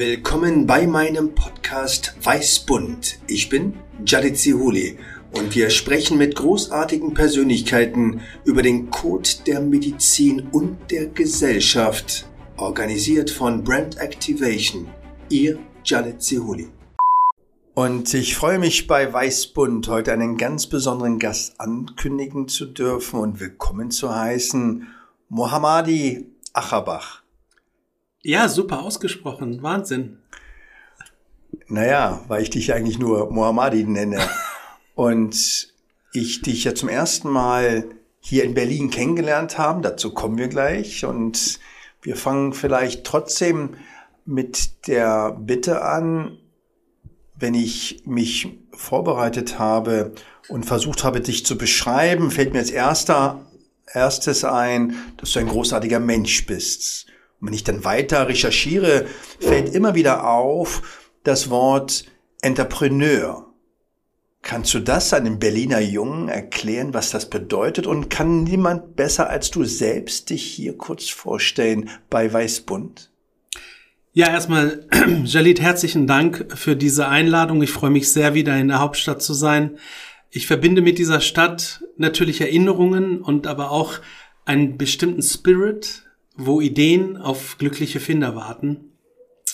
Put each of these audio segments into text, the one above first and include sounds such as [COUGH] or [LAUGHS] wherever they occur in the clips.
Willkommen bei meinem Podcast Weißbund. Ich bin Jadid Zihuli und wir sprechen mit großartigen Persönlichkeiten über den Code der Medizin und der Gesellschaft, organisiert von Brand Activation. Ihr Jadid Zihuli. Und ich freue mich bei Weißbund heute einen ganz besonderen Gast ankündigen zu dürfen und willkommen zu heißen, Mohammadi Achabach. Ja, super ausgesprochen. Wahnsinn. Naja, weil ich dich eigentlich nur Mohammadi nenne. [LAUGHS] Und ich dich ja zum ersten Mal hier in Berlin kennengelernt habe. Dazu kommen wir gleich. Und wir fangen vielleicht trotzdem mit der Bitte an, wenn ich mich vorbereitet habe und versucht habe, dich zu beschreiben, fällt mir als erster, erstes ein, dass du ein großartiger Mensch bist. Wenn ich dann weiter recherchiere, fällt immer wieder auf das Wort Entrepreneur. Kannst du das einem Berliner Jungen erklären, was das bedeutet? Und kann niemand besser als du selbst dich hier kurz vorstellen bei Weißbund? Ja, erstmal, [CLEARS THROAT] Jalit, herzlichen Dank für diese Einladung. Ich freue mich sehr, wieder in der Hauptstadt zu sein. Ich verbinde mit dieser Stadt natürlich Erinnerungen und aber auch einen bestimmten Spirit, wo Ideen auf glückliche Finder warten.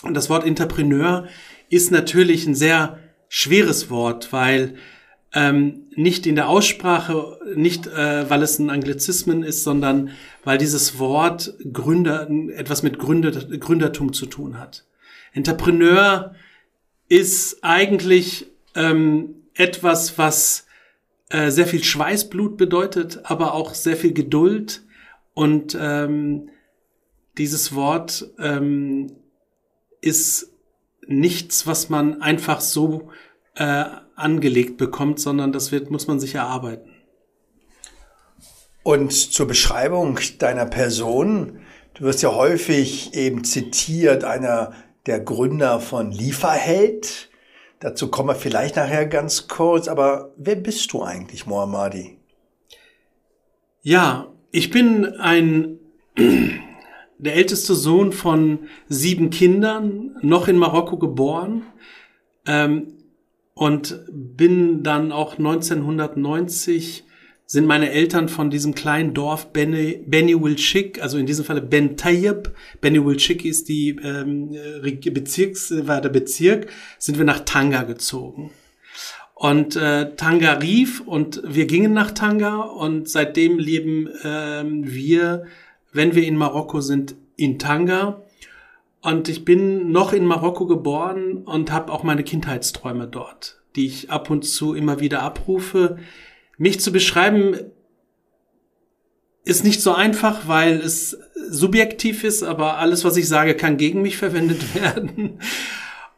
Und das Wort Entrepreneur ist natürlich ein sehr schweres Wort, weil ähm, nicht in der Aussprache, nicht äh, weil es ein Anglizismen ist, sondern weil dieses Wort Gründer etwas mit Gründer, Gründertum zu tun hat. Entrepreneur ist eigentlich ähm, etwas, was äh, sehr viel Schweißblut bedeutet, aber auch sehr viel Geduld und ähm, dieses Wort ähm, ist nichts, was man einfach so äh, angelegt bekommt, sondern das wird, muss man sich erarbeiten. Und zur Beschreibung deiner Person, du wirst ja häufig eben zitiert, einer der Gründer von Lieferheld. Dazu kommen wir vielleicht nachher ganz kurz, aber wer bist du eigentlich, Mohammadi? Ja, ich bin ein der älteste Sohn von sieben Kindern, noch in Marokko geboren ähm, und bin dann auch 1990 sind meine Eltern von diesem kleinen Dorf Beni, Beni Wilchik, also in diesem Falle Ben Tayyib, Beni Wilchik ist die ähm, Bezirks, war der Bezirk, sind wir nach Tanga gezogen. Und äh, Tanga rief und wir gingen nach Tanga und seitdem leben ähm, wir wenn wir in Marokko sind, in Tanga. Und ich bin noch in Marokko geboren und habe auch meine Kindheitsträume dort, die ich ab und zu immer wieder abrufe. Mich zu beschreiben ist nicht so einfach, weil es subjektiv ist, aber alles, was ich sage, kann gegen mich [LAUGHS] verwendet werden.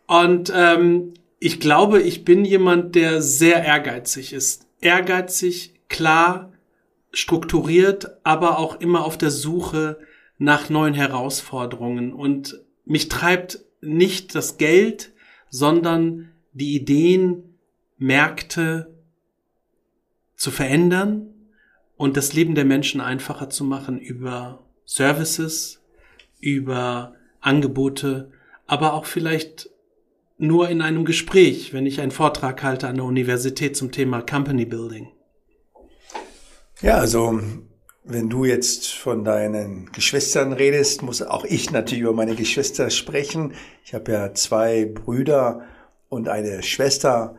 Und ähm, ich glaube, ich bin jemand, der sehr ehrgeizig ist. Ehrgeizig, klar, strukturiert, aber auch immer auf der Suche nach neuen Herausforderungen. Und mich treibt nicht das Geld, sondern die Ideen, Märkte zu verändern und das Leben der Menschen einfacher zu machen über Services, über Angebote, aber auch vielleicht nur in einem Gespräch, wenn ich einen Vortrag halte an der Universität zum Thema Company Building. Ja, also wenn du jetzt von deinen Geschwistern redest, muss auch ich natürlich über meine Geschwister sprechen. Ich habe ja zwei Brüder und eine Schwester.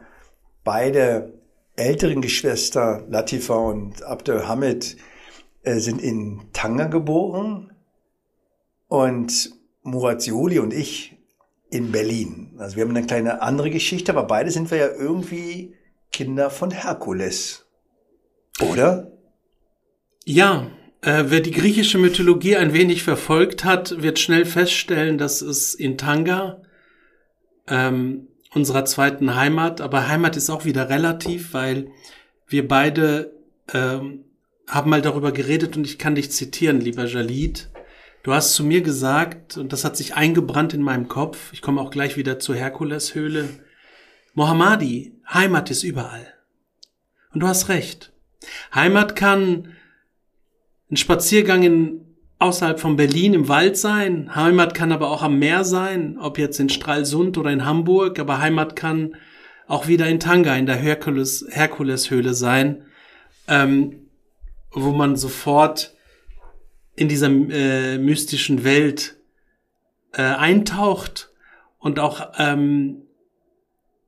Beide älteren Geschwister, Latifa und Abdel Hamid, äh, sind in Tanga geboren und Murat Zioli und ich in Berlin. Also wir haben eine kleine andere Geschichte, aber beide sind wir ja irgendwie Kinder von Herkules. Oder? Ja, äh, wer die griechische Mythologie ein wenig verfolgt hat, wird schnell feststellen, dass es in Tanga, ähm, unserer zweiten Heimat, aber Heimat ist auch wieder relativ, weil wir beide ähm, haben mal darüber geredet und ich kann dich zitieren, lieber Jalid. Du hast zu mir gesagt, und das hat sich eingebrannt in meinem Kopf, ich komme auch gleich wieder zur Herkuleshöhle, Mohammadi, Heimat ist überall. Und du hast recht. Heimat kann ein Spaziergang in außerhalb von Berlin im Wald sein. Heimat kann aber auch am Meer sein, ob jetzt in Stralsund oder in Hamburg. Aber Heimat kann auch wieder in Tanga, in der Herkules, Herkuleshöhle sein, ähm, wo man sofort in dieser äh, mystischen Welt äh, eintaucht und auch ähm,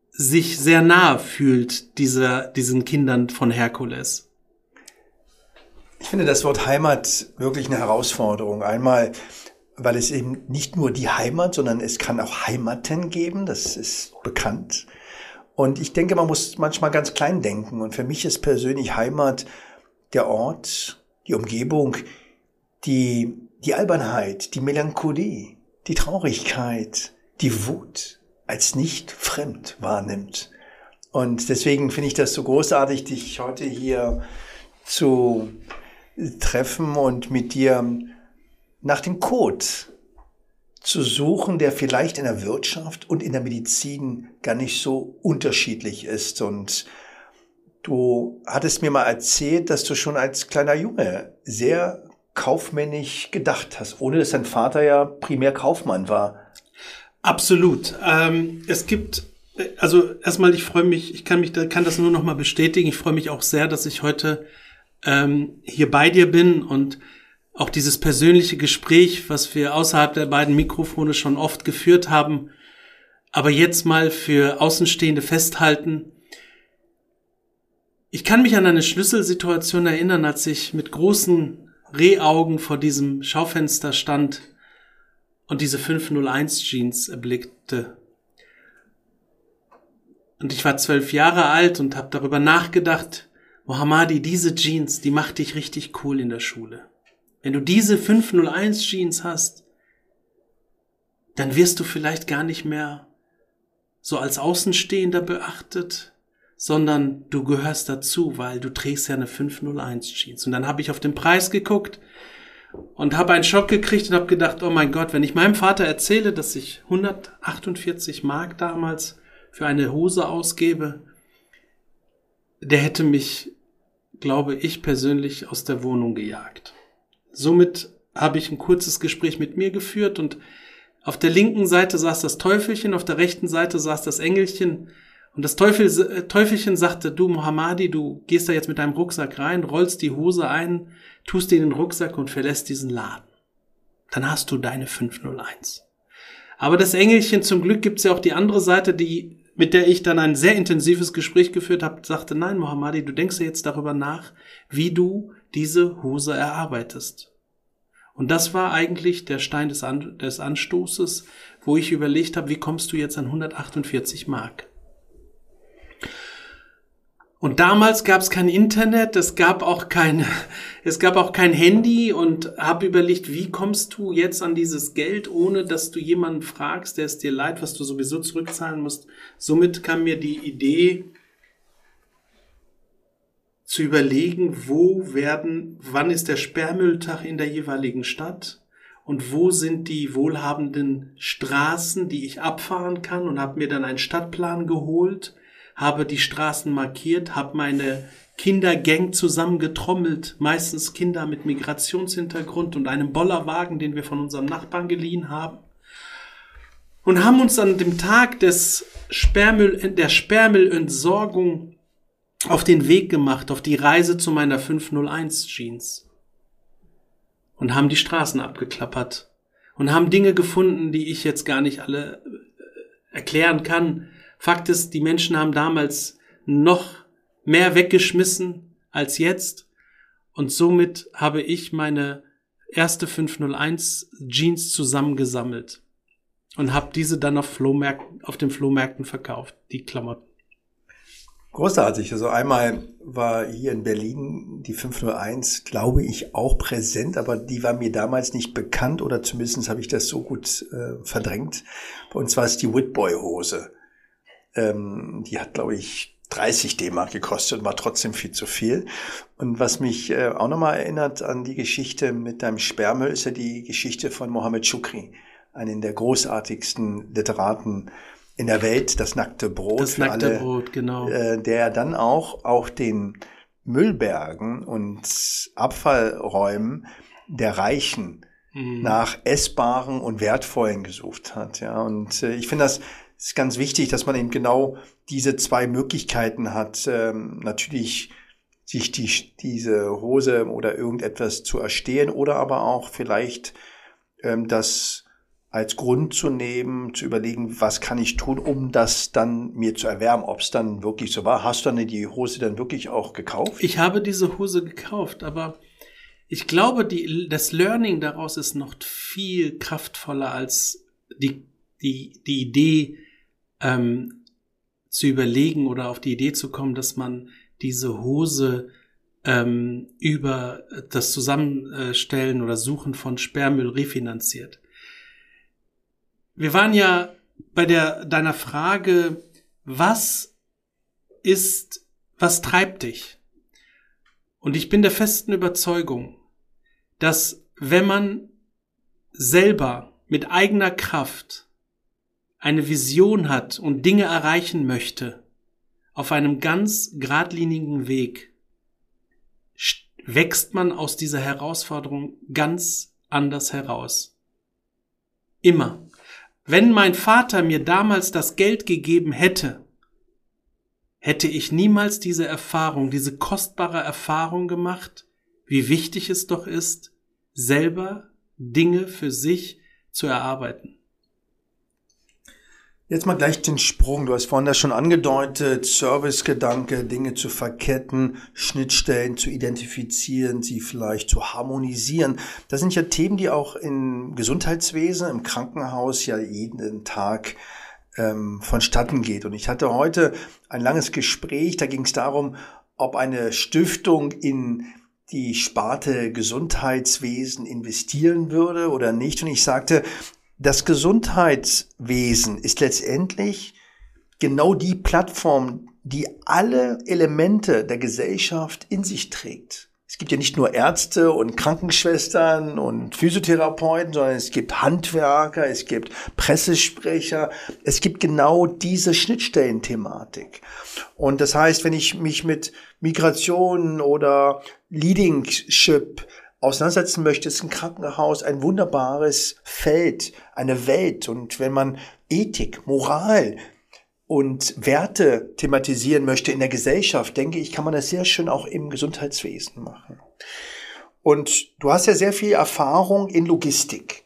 sich sehr nah fühlt dieser, diesen Kindern von Herkules. Ich finde das Wort Heimat wirklich eine Herausforderung. Einmal, weil es eben nicht nur die Heimat, sondern es kann auch Heimaten geben, das ist bekannt. Und ich denke, man muss manchmal ganz klein denken. Und für mich ist persönlich Heimat der Ort, die Umgebung, die, die Albernheit, die Melancholie, die Traurigkeit, die Wut als nicht fremd wahrnimmt. Und deswegen finde ich das so großartig, dich heute hier zu treffen und mit dir nach dem Code zu suchen, der vielleicht in der Wirtschaft und in der Medizin gar nicht so unterschiedlich ist. Und du hattest mir mal erzählt, dass du schon als kleiner Junge sehr kaufmännisch gedacht hast, ohne dass dein Vater ja primär Kaufmann war. Absolut. Ähm, es gibt, also erstmal, ich freue mich, ich kann mich, kann das nur noch mal bestätigen. Ich freue mich auch sehr, dass ich heute ähm, hier bei dir bin und auch dieses persönliche Gespräch, was wir außerhalb der beiden Mikrofone schon oft geführt haben, aber jetzt mal für Außenstehende festhalten. Ich kann mich an eine Schlüsselsituation erinnern, als ich mit großen Rehaugen vor diesem Schaufenster stand und diese 501 Jeans erblickte. Und ich war zwölf Jahre alt und habe darüber nachgedacht, Mohammadi, diese Jeans, die macht dich richtig cool in der Schule. Wenn du diese 501 Jeans hast, dann wirst du vielleicht gar nicht mehr so als Außenstehender beachtet, sondern du gehörst dazu, weil du trägst ja eine 501 Jeans. Und dann habe ich auf den Preis geguckt und habe einen Schock gekriegt und habe gedacht, oh mein Gott, wenn ich meinem Vater erzähle, dass ich 148 Mark damals für eine Hose ausgebe, der hätte mich, glaube ich persönlich, aus der Wohnung gejagt. Somit habe ich ein kurzes Gespräch mit mir geführt und auf der linken Seite saß das Teufelchen, auf der rechten Seite saß das Engelchen und das Teufel, äh, Teufelchen sagte, du Mohammadi, du gehst da jetzt mit deinem Rucksack rein, rollst die Hose ein, tust dir den Rucksack und verlässt diesen Laden. Dann hast du deine 501. Aber das Engelchen, zum Glück gibt's ja auch die andere Seite, die, mit der ich dann ein sehr intensives Gespräch geführt habe, sagte, nein, Mohammadi, du denkst ja jetzt darüber nach, wie du diese Hose erarbeitest. Und das war eigentlich der Stein des, An des Anstoßes, wo ich überlegt habe, wie kommst du jetzt an 148 Mark? Und damals gab es kein Internet, es gab auch kein, [LAUGHS] es gab auch kein Handy und habe überlegt, wie kommst du jetzt an dieses Geld, ohne dass du jemanden fragst, der es dir leid, was du sowieso zurückzahlen musst. Somit kam mir die Idee, zu überlegen, wo werden, wann ist der Sperrmülltag in der jeweiligen Stadt und wo sind die wohlhabenden Straßen, die ich abfahren kann und habe mir dann einen Stadtplan geholt habe die Straßen markiert, habe meine Kindergang zusammengetrommelt, meistens Kinder mit Migrationshintergrund und einem Bollerwagen, den wir von unserem Nachbarn geliehen haben. Und haben uns an dem Tag des Sperrmüll, der Sperrmüllentsorgung auf den Weg gemacht, auf die Reise zu meiner 501 Jeans. Und haben die Straßen abgeklappert. Und haben Dinge gefunden, die ich jetzt gar nicht alle äh, erklären kann. Fakt ist, die Menschen haben damals noch mehr weggeschmissen als jetzt. Und somit habe ich meine erste 501 Jeans zusammengesammelt und habe diese dann auf, Flohmärkten, auf den Flohmärkten verkauft, die Klamotten. Großartig. Also einmal war hier in Berlin die 501, glaube ich, auch präsent, aber die war mir damals nicht bekannt oder zumindest habe ich das so gut äh, verdrängt. Bei uns war es die Whitboy-Hose. Ähm, die hat, glaube ich, 30 D-Mark gekostet und war trotzdem viel zu viel. Und was mich äh, auch nochmal erinnert an die Geschichte mit deinem Sperrmüll, ist ja die Geschichte von Mohammed Shukri, einen der großartigsten Literaten in der Welt, das nackte Brot das nackte alle, Brot, genau. Äh, der dann auch, auch den Müllbergen und Abfallräumen der Reichen mhm. nach Essbaren und Wertvollen gesucht hat. Ja, und äh, ich finde das ist ganz wichtig, dass man eben genau diese zwei Möglichkeiten hat. Ähm, natürlich sich die, diese Hose oder irgendetwas zu erstehen oder aber auch vielleicht ähm, das als Grund zu nehmen, zu überlegen, was kann ich tun, um das dann mir zu erwärmen, ob es dann wirklich so war. Hast du dann die Hose dann wirklich auch gekauft? Ich habe diese Hose gekauft, aber ich glaube, die, das Learning daraus ist noch viel kraftvoller als die, die, die Idee ähm, zu überlegen oder auf die Idee zu kommen, dass man diese Hose ähm, über das Zusammenstellen oder Suchen von Sperrmüll refinanziert. Wir waren ja bei der deiner Frage, was ist, was treibt dich? Und ich bin der festen Überzeugung, dass wenn man selber mit eigener Kraft eine Vision hat und Dinge erreichen möchte, auf einem ganz geradlinigen Weg, wächst man aus dieser Herausforderung ganz anders heraus. Immer. Wenn mein Vater mir damals das Geld gegeben hätte, hätte ich niemals diese Erfahrung, diese kostbare Erfahrung gemacht, wie wichtig es doch ist, selber Dinge für sich zu erarbeiten. Jetzt mal gleich den Sprung. Du hast vorhin das schon angedeutet, Servicegedanke, Dinge zu verketten, Schnittstellen zu identifizieren, sie vielleicht zu harmonisieren. Das sind ja Themen, die auch im Gesundheitswesen, im Krankenhaus ja jeden Tag ähm, vonstatten geht. Und ich hatte heute ein langes Gespräch, da ging es darum, ob eine Stiftung in die Sparte Gesundheitswesen investieren würde oder nicht. Und ich sagte, das Gesundheitswesen ist letztendlich genau die Plattform, die alle Elemente der Gesellschaft in sich trägt. Es gibt ja nicht nur Ärzte und Krankenschwestern und Physiotherapeuten, sondern es gibt Handwerker, es gibt Pressesprecher, es gibt genau diese Schnittstellenthematik. Und das heißt, wenn ich mich mit Migration oder Leadership auseinandersetzen möchte, ist ein Krankenhaus ein wunderbares Feld, eine Welt. Und wenn man Ethik, Moral und Werte thematisieren möchte in der Gesellschaft, denke ich, kann man das sehr schön auch im Gesundheitswesen machen. Und du hast ja sehr viel Erfahrung in Logistik.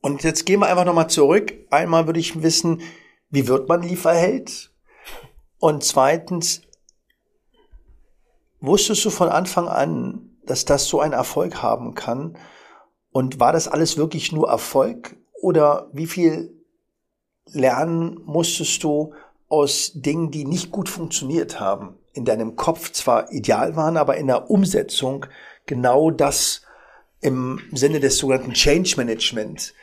Und jetzt gehen wir einfach nochmal zurück. Einmal würde ich wissen, wie wird man Lieferheld? Und zweitens, wusstest du von Anfang an, dass das so einen Erfolg haben kann? Und war das alles wirklich nur Erfolg? Oder wie viel lernen musstest du aus Dingen, die nicht gut funktioniert haben? In deinem Kopf zwar ideal waren, aber in der Umsetzung genau das im Sinne des sogenannten Change Management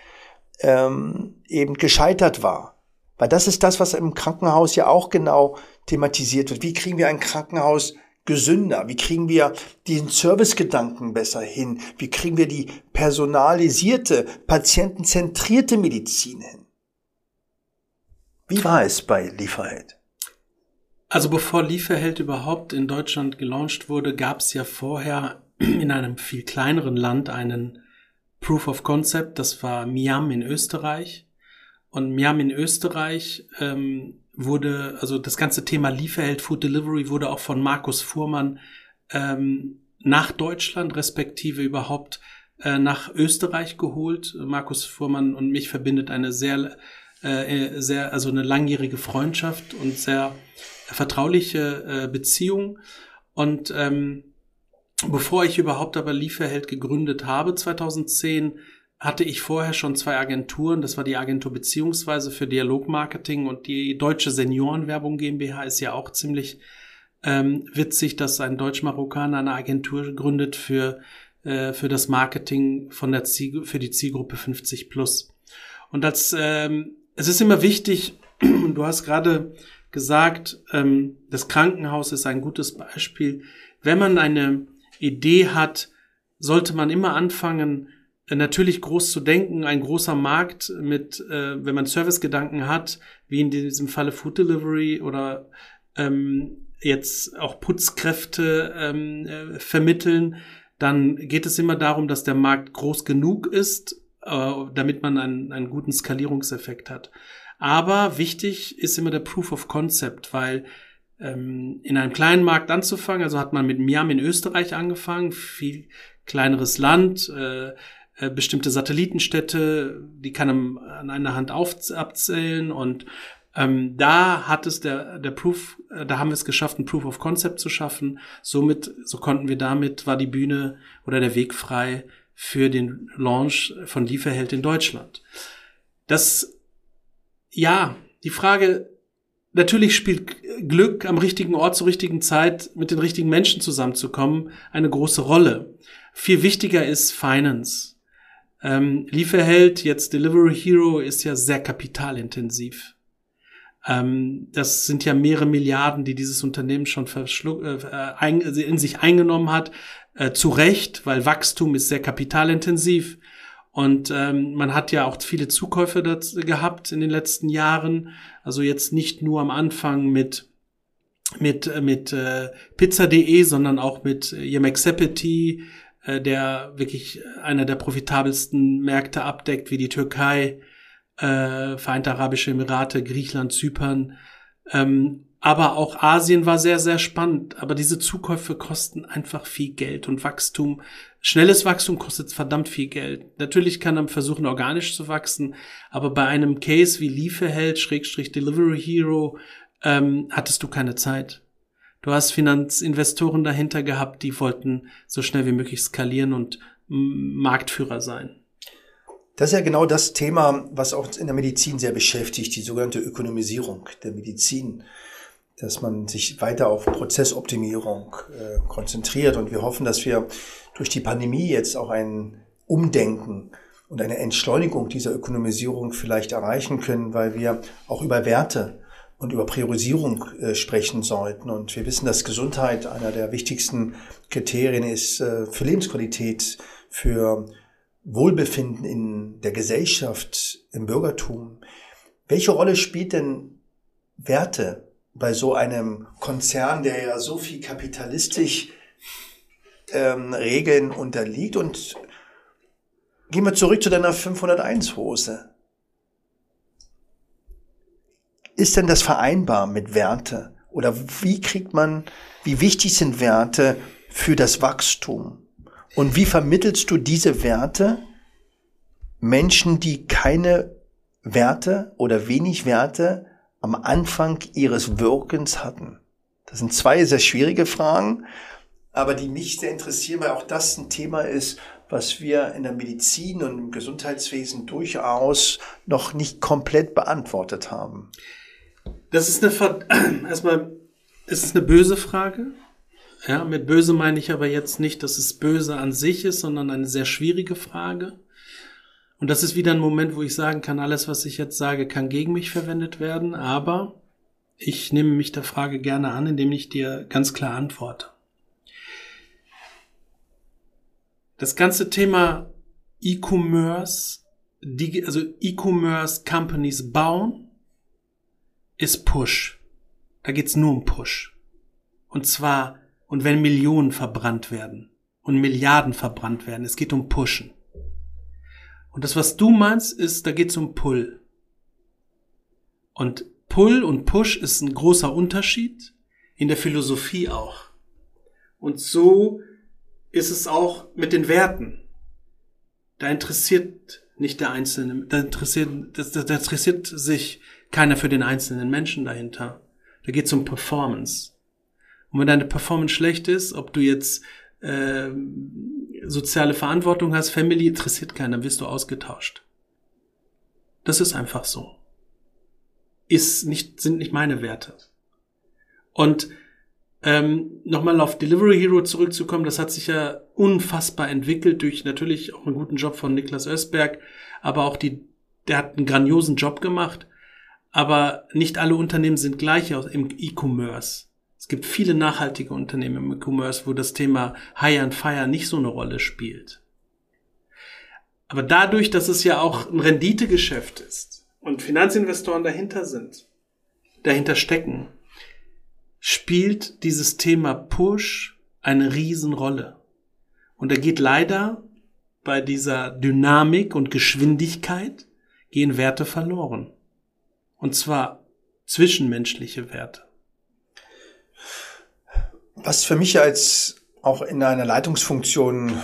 ähm, eben gescheitert war. Weil das ist das, was im Krankenhaus ja auch genau thematisiert wird. Wie kriegen wir ein Krankenhaus gesünder? Wie kriegen wir den Servicegedanken besser hin? Wie kriegen wir die personalisierte, patientenzentrierte Medizin hin? Wie war es bei Lieferheld? Also bevor Lieferheld überhaupt in Deutschland gelauncht wurde, gab es ja vorher [CLEARS THROAT] in einem viel kleineren Land einen Proof of Concept. Das war Miam in Österreich. Und Miam in Österreich ähm, wurde, also das ganze Thema Lieferheld Food Delivery wurde auch von Markus Fuhrmann ähm, nach Deutschland respektive überhaupt äh, nach Österreich geholt. Markus Fuhrmann und mich verbindet eine sehr, äh, sehr, also eine langjährige Freundschaft und sehr vertrauliche äh, Beziehung. Und ähm, bevor ich überhaupt aber Lieferheld gegründet habe, 2010, hatte ich vorher schon zwei Agenturen. Das war die Agentur beziehungsweise für Dialogmarketing und die Deutsche Seniorenwerbung GmbH ist ja auch ziemlich ähm, witzig, dass ein Deutsch-Marokkaner eine Agentur gründet für, äh, für das Marketing von der Ziel, für die Zielgruppe 50 plus. Und als, ähm, es ist immer wichtig, [CLEARS THROAT] du hast gerade gesagt, ähm, das Krankenhaus ist ein gutes Beispiel. Wenn man eine Idee hat, sollte man immer anfangen, natürlich groß zu denken, ein großer Markt mit, äh, wenn man Servicegedanken hat, wie in diesem Falle Food Delivery oder ähm, jetzt auch Putzkräfte ähm, äh, vermitteln, dann geht es immer darum, dass der Markt groß genug ist, äh, damit man einen, einen guten Skalierungseffekt hat. Aber wichtig ist immer der Proof of Concept, weil ähm, in einem kleinen Markt anzufangen, also hat man mit Miam in Österreich angefangen, viel kleineres Land, äh, äh, bestimmte Satellitenstädte, die kann man an einer Hand auf, abzählen und ähm, da hat es der, der Proof, äh, da haben wir es geschafft, ein Proof of Concept zu schaffen. Somit, so konnten wir damit, war die Bühne oder der Weg frei für den Launch von Lieferheld in Deutschland. Das, ja, die Frage, natürlich spielt Glück am richtigen Ort zur richtigen Zeit mit den richtigen Menschen zusammenzukommen eine große Rolle. Viel wichtiger ist Finance. Ähm, Lieferheld, jetzt Delivery Hero, ist ja sehr kapitalintensiv. Ähm, das sind ja mehrere Milliarden, die dieses Unternehmen schon äh, ein, in sich eingenommen hat. Äh, zu Recht, weil Wachstum ist sehr kapitalintensiv. Und ähm, man hat ja auch viele Zukäufe gehabt in den letzten Jahren. Also jetzt nicht nur am Anfang mit mit äh, mit äh, Pizza.de, sondern auch mit Yemexepeti, äh, der wirklich einer der profitabelsten Märkte abdeckt, wie die Türkei, äh, Vereinte Arabische Emirate, Griechenland, Zypern. Ähm, aber auch Asien war sehr, sehr spannend. Aber diese Zukäufe kosten einfach viel Geld und Wachstum. Schnelles Wachstum kostet verdammt viel Geld. Natürlich kann man versuchen, organisch zu wachsen, aber bei einem Case wie Lieferheld, Schrägstrich Delivery Hero, ähm, hattest du keine Zeit. Du hast Finanzinvestoren dahinter gehabt, die wollten so schnell wie möglich skalieren und Marktführer sein. Das ist ja genau das Thema, was auch in der Medizin sehr beschäftigt, die sogenannte Ökonomisierung der Medizin dass man sich weiter auf Prozessoptimierung äh, konzentriert. Und wir hoffen, dass wir durch die Pandemie jetzt auch ein Umdenken und eine Entschleunigung dieser Ökonomisierung vielleicht erreichen können, weil wir auch über Werte und über Priorisierung äh, sprechen sollten. Und wir wissen, dass Gesundheit einer der wichtigsten Kriterien ist äh, für Lebensqualität, für Wohlbefinden in der Gesellschaft, im Bürgertum. Welche Rolle spielt denn Werte bei so einem Konzern, der ja so viel kapitalistisch ähm, Regeln unterliegt. Und gehen wir zurück zu deiner 501 Hose. Ist denn das vereinbar mit Werte? Oder wie kriegt man, wie wichtig sind Werte für das Wachstum? Und wie vermittelst du diese Werte Menschen, die keine Werte oder wenig Werte am Anfang ihres Wirkens hatten? Das sind zwei sehr schwierige Fragen, aber die mich sehr interessieren, weil auch das ein Thema ist, was wir in der Medizin und im Gesundheitswesen durchaus noch nicht komplett beantwortet haben. Das ist eine [CLEARS THROAT] erstmal es ist eine böse Frage. Ja, mit böse meine ich aber jetzt nicht, dass es böse an sich ist, sondern eine sehr schwierige Frage. Und das ist wieder ein Moment, wo ich sagen kann, alles, was ich jetzt sage, kann gegen mich verwendet werden, aber ich nehme mich der Frage gerne an, indem ich dir ganz klar antworte. Das ganze Thema E-Commerce, also E-Commerce Companies bauen, ist Push. Da geht's nur um Push. Und zwar, und wenn Millionen verbrannt werden und Milliarden verbrannt werden, es geht um Pushen. Und das, was du meinst, ist, da geht es um Pull. Und Pull und Push ist ein großer Unterschied, in der Philosophie auch. Und so ist es auch mit den Werten. Da interessiert nicht der Einzelne, da interessiert, da interessiert sich keiner für den einzelnen Menschen dahinter. Da geht es um Performance. Und wenn deine Performance schlecht ist, ob du jetzt äh, soziale Verantwortung hast, Family interessiert keinen, dann wirst du ausgetauscht. Das ist einfach so. Ist nicht, sind nicht meine Werte. Und ähm, nochmal auf Delivery Hero zurückzukommen, das hat sich ja unfassbar entwickelt durch natürlich auch einen guten Job von Niklas Östberg, aber auch die, der hat einen grandiosen Job gemacht. Aber nicht alle Unternehmen sind gleich im E-Commerce. Es gibt viele nachhaltige Unternehmen im E-Commerce, wo das Thema Hire and Fire nicht so eine Rolle spielt. Aber dadurch, dass es ja auch ein Renditegeschäft ist und Finanzinvestoren dahinter sind, dahinter stecken, spielt dieses Thema Push eine Riesenrolle. Und da geht leider bei dieser Dynamik und Geschwindigkeit gehen Werte verloren. Und zwar zwischenmenschliche Werte. Was für mich als auch in einer Leitungsfunktion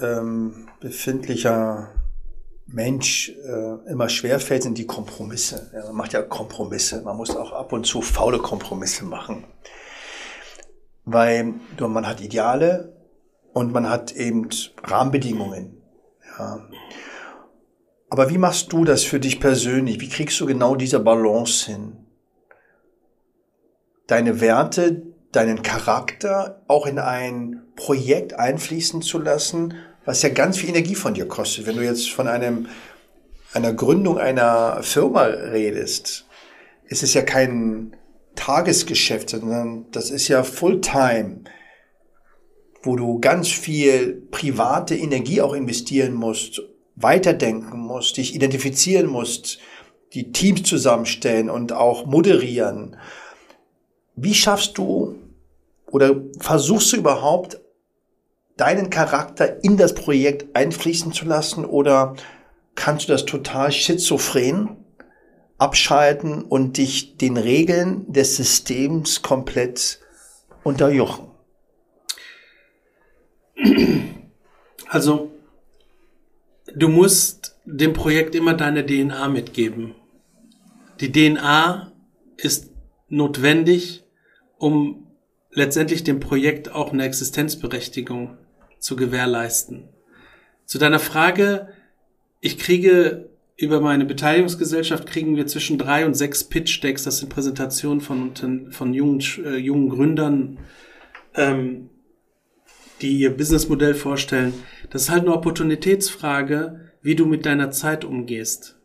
ähm, befindlicher Mensch äh, immer schwerfällt, sind die Kompromisse. Ja, man macht ja Kompromisse. Man muss auch ab und zu faule Kompromisse machen. Weil man hat Ideale und man hat eben Rahmenbedingungen. Ja. Aber wie machst du das für dich persönlich? Wie kriegst du genau diese Balance hin? Deine Werte, deinen Charakter auch in ein Projekt einfließen zu lassen, was ja ganz viel Energie von dir kostet. Wenn du jetzt von einem, einer Gründung einer Firma redest, ist es ja kein Tagesgeschäft, sondern das ist ja Fulltime, wo du ganz viel private Energie auch investieren musst, weiterdenken musst, dich identifizieren musst, die Teams zusammenstellen und auch moderieren. Wie schaffst du oder versuchst du überhaupt deinen Charakter in das Projekt einfließen zu lassen oder kannst du das total schizophren abschalten und dich den Regeln des Systems komplett unterjochen? Also, du musst dem Projekt immer deine DNA mitgeben. Die DNA ist notwendig, um letztendlich dem Projekt auch eine Existenzberechtigung zu gewährleisten. Zu deiner Frage, ich kriege über meine Beteiligungsgesellschaft kriegen wir zwischen drei und sechs Pitch Decks, das sind Präsentationen von, von jungen, äh, jungen Gründern, ähm, die ihr Businessmodell vorstellen. Das ist halt eine Opportunitätsfrage, wie du mit deiner Zeit umgehst.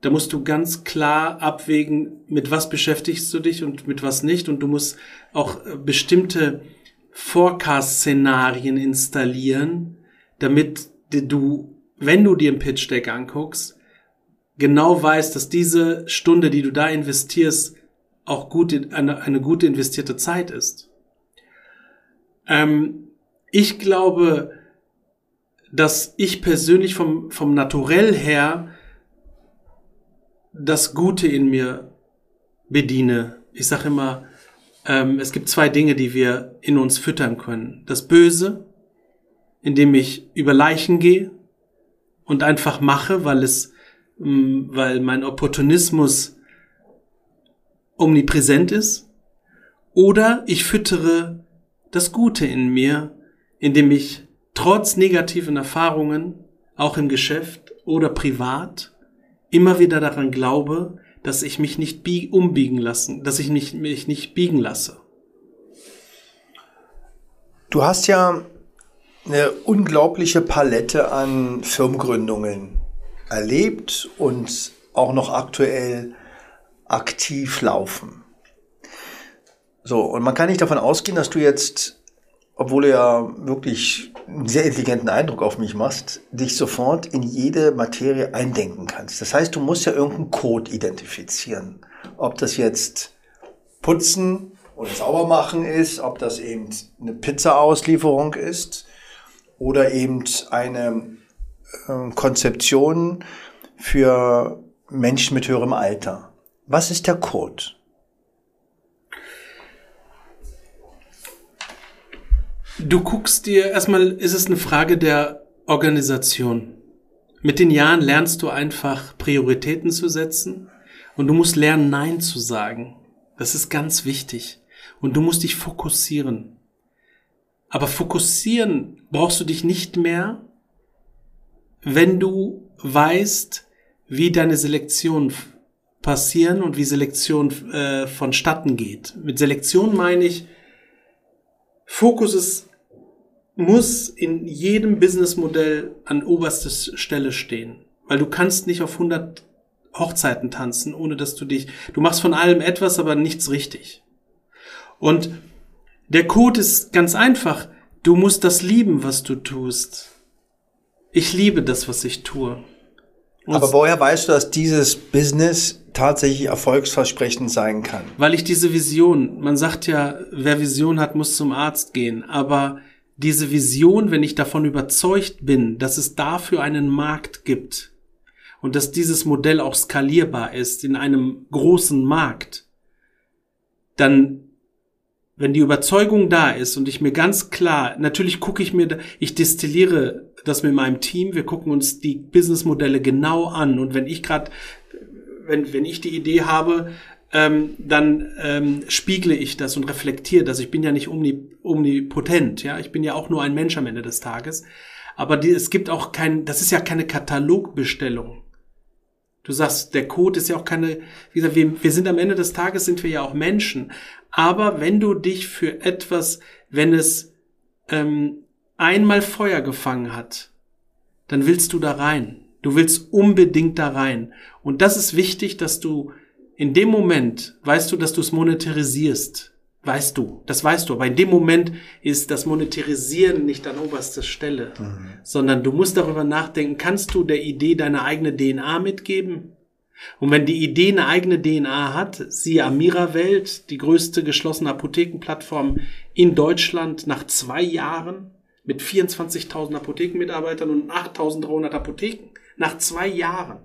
Da musst du ganz klar abwägen, mit was beschäftigst du dich und mit was nicht. Und du musst auch äh, bestimmte Forecast-Szenarien installieren, damit du, wenn du dir ein Pitch Deck anguckst, genau weißt, dass diese Stunde, die du da investierst, auch gut, eine, eine gute investierte Zeit ist. Ähm, ich glaube, dass ich persönlich vom, vom Naturell her das Gute in mir bediene. Ich sage immer, ähm, es gibt zwei Dinge, die wir in uns füttern können. Das Böse, indem ich über Leichen gehe und einfach mache, weil es, ähm, weil mein Opportunismus omnipräsent ist. Oder ich füttere das Gute in mir, indem ich trotz negativen Erfahrungen, auch im Geschäft oder privat, immer wieder daran glaube, dass ich mich nicht umbiegen lassen, dass ich mich, mich nicht biegen lasse. Du hast ja eine unglaubliche Palette an Firmengründungen erlebt und auch noch aktuell aktiv laufen. So, und man kann nicht davon ausgehen, dass du jetzt, obwohl du ja wirklich einen sehr intelligenten Eindruck auf mich machst, dich sofort in jede Materie eindenken kannst. Das heißt, du musst ja irgendeinen Code identifizieren. Ob das jetzt putzen oder sauber machen ist, ob das eben eine Pizza-Auslieferung ist oder eben eine äh, Konzeption für Menschen mit höherem Alter. Was ist der Code? Du guckst dir, erstmal ist es eine Frage der Organisation. Mit den Jahren lernst du einfach Prioritäten zu setzen und du musst lernen, Nein zu sagen. Das ist ganz wichtig. Und du musst dich fokussieren. Aber fokussieren brauchst du dich nicht mehr, wenn du weißt, wie deine Selektion passieren und wie Selektion äh, vonstatten geht. Mit Selektion meine ich, Fokus ist muss in jedem Businessmodell an oberster Stelle stehen. Weil du kannst nicht auf 100 Hochzeiten tanzen, ohne dass du dich, du machst von allem etwas, aber nichts richtig. Und der Code ist ganz einfach. Du musst das lieben, was du tust. Ich liebe das, was ich tue. Und aber woher weißt du, dass dieses Business tatsächlich erfolgsversprechend sein kann? Weil ich diese Vision, man sagt ja, wer Vision hat, muss zum Arzt gehen, aber diese Vision, wenn ich davon überzeugt bin, dass es dafür einen Markt gibt und dass dieses Modell auch skalierbar ist in einem großen Markt, dann wenn die Überzeugung da ist und ich mir ganz klar, natürlich gucke ich mir, ich destilliere das mit meinem Team, wir gucken uns die Businessmodelle genau an. Und wenn ich gerade, wenn, wenn ich die Idee habe, ähm, dann ähm, spiegle ich das und reflektiere das. Ich bin ja nicht omnipotent, ja, ich bin ja auch nur ein Mensch am Ende des Tages. Aber die, es gibt auch kein, das ist ja keine Katalogbestellung. Du sagst, der Code ist ja auch keine, wie gesagt, wir, wir sind am Ende des Tages sind wir ja auch Menschen. Aber wenn du dich für etwas, wenn es ähm, einmal Feuer gefangen hat, dann willst du da rein. Du willst unbedingt da rein. Und das ist wichtig, dass du in dem Moment weißt du, dass du es monetarisierst. Weißt du, das weißt du. Aber in dem Moment ist das Monetarisieren nicht an oberster Stelle, mhm. sondern du musst darüber nachdenken, kannst du der Idee deine eigene DNA mitgeben? Und wenn die Idee eine eigene DNA hat, siehe Amira Welt, die größte geschlossene Apothekenplattform in Deutschland nach zwei Jahren mit 24.000 Apothekenmitarbeitern und 8.300 Apotheken, nach zwei Jahren,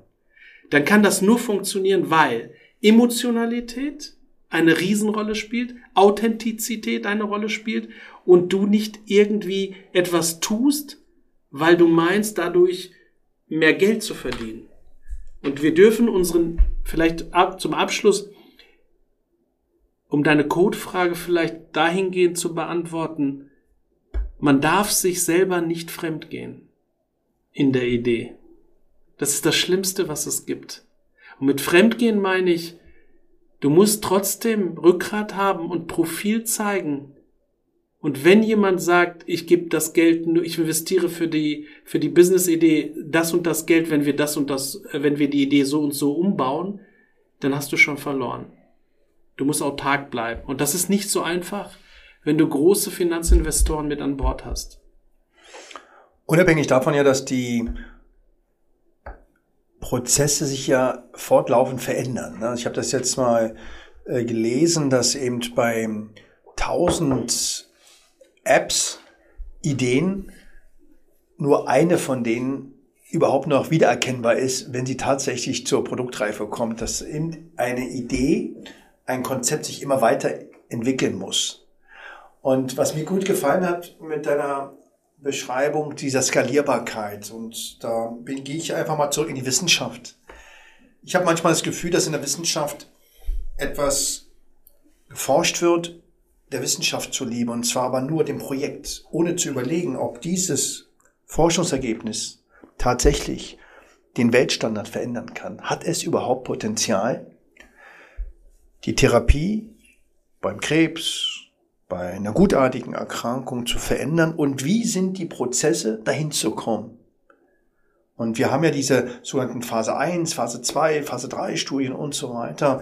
dann kann das nur funktionieren, weil Emotionalität eine Riesenrolle spielt, Authentizität eine Rolle spielt und du nicht irgendwie etwas tust, weil du meinst, dadurch mehr Geld zu verdienen. Und wir dürfen unseren, vielleicht ab, zum Abschluss, um deine Codefrage vielleicht dahingehend zu beantworten, man darf sich selber nicht fremdgehen in der Idee. Das ist das Schlimmste, was es gibt. Und mit Fremdgehen meine ich, du musst trotzdem Rückgrat haben und Profil zeigen. Und wenn jemand sagt, ich gebe das Geld nur, ich investiere für die, für die Business-Idee das und das Geld, wenn wir das und das, äh, wenn wir die Idee so und so umbauen, dann hast du schon verloren. Du musst autark bleiben. Und das ist nicht so einfach, wenn du große Finanzinvestoren mit an Bord hast. Unabhängig davon ja, dass die Prozesse sich ja fortlaufend verändern. Ne? Ich habe das jetzt mal äh, gelesen, dass eben bei 1000 Apps, Ideen, nur eine von denen überhaupt noch wiedererkennbar ist, wenn sie tatsächlich zur Produktreife kommt, dass eben eine Idee, ein Konzept sich immer weiter entwickeln muss. Und was mir gut gefallen hat mit deiner Beschreibung dieser Skalierbarkeit. Und da gehe ich einfach mal zurück in die Wissenschaft. Ich habe manchmal das Gefühl, dass in der Wissenschaft etwas geforscht wird, der Wissenschaft zuliebe, und zwar aber nur dem Projekt, ohne zu überlegen, ob dieses Forschungsergebnis tatsächlich den Weltstandard verändern kann. Hat es überhaupt Potenzial, die Therapie beim Krebs, bei einer gutartigen Erkrankung zu verändern und wie sind die Prozesse dahin zu kommen. Und wir haben ja diese sogenannten Phase 1, Phase 2, Phase 3 Studien und so weiter.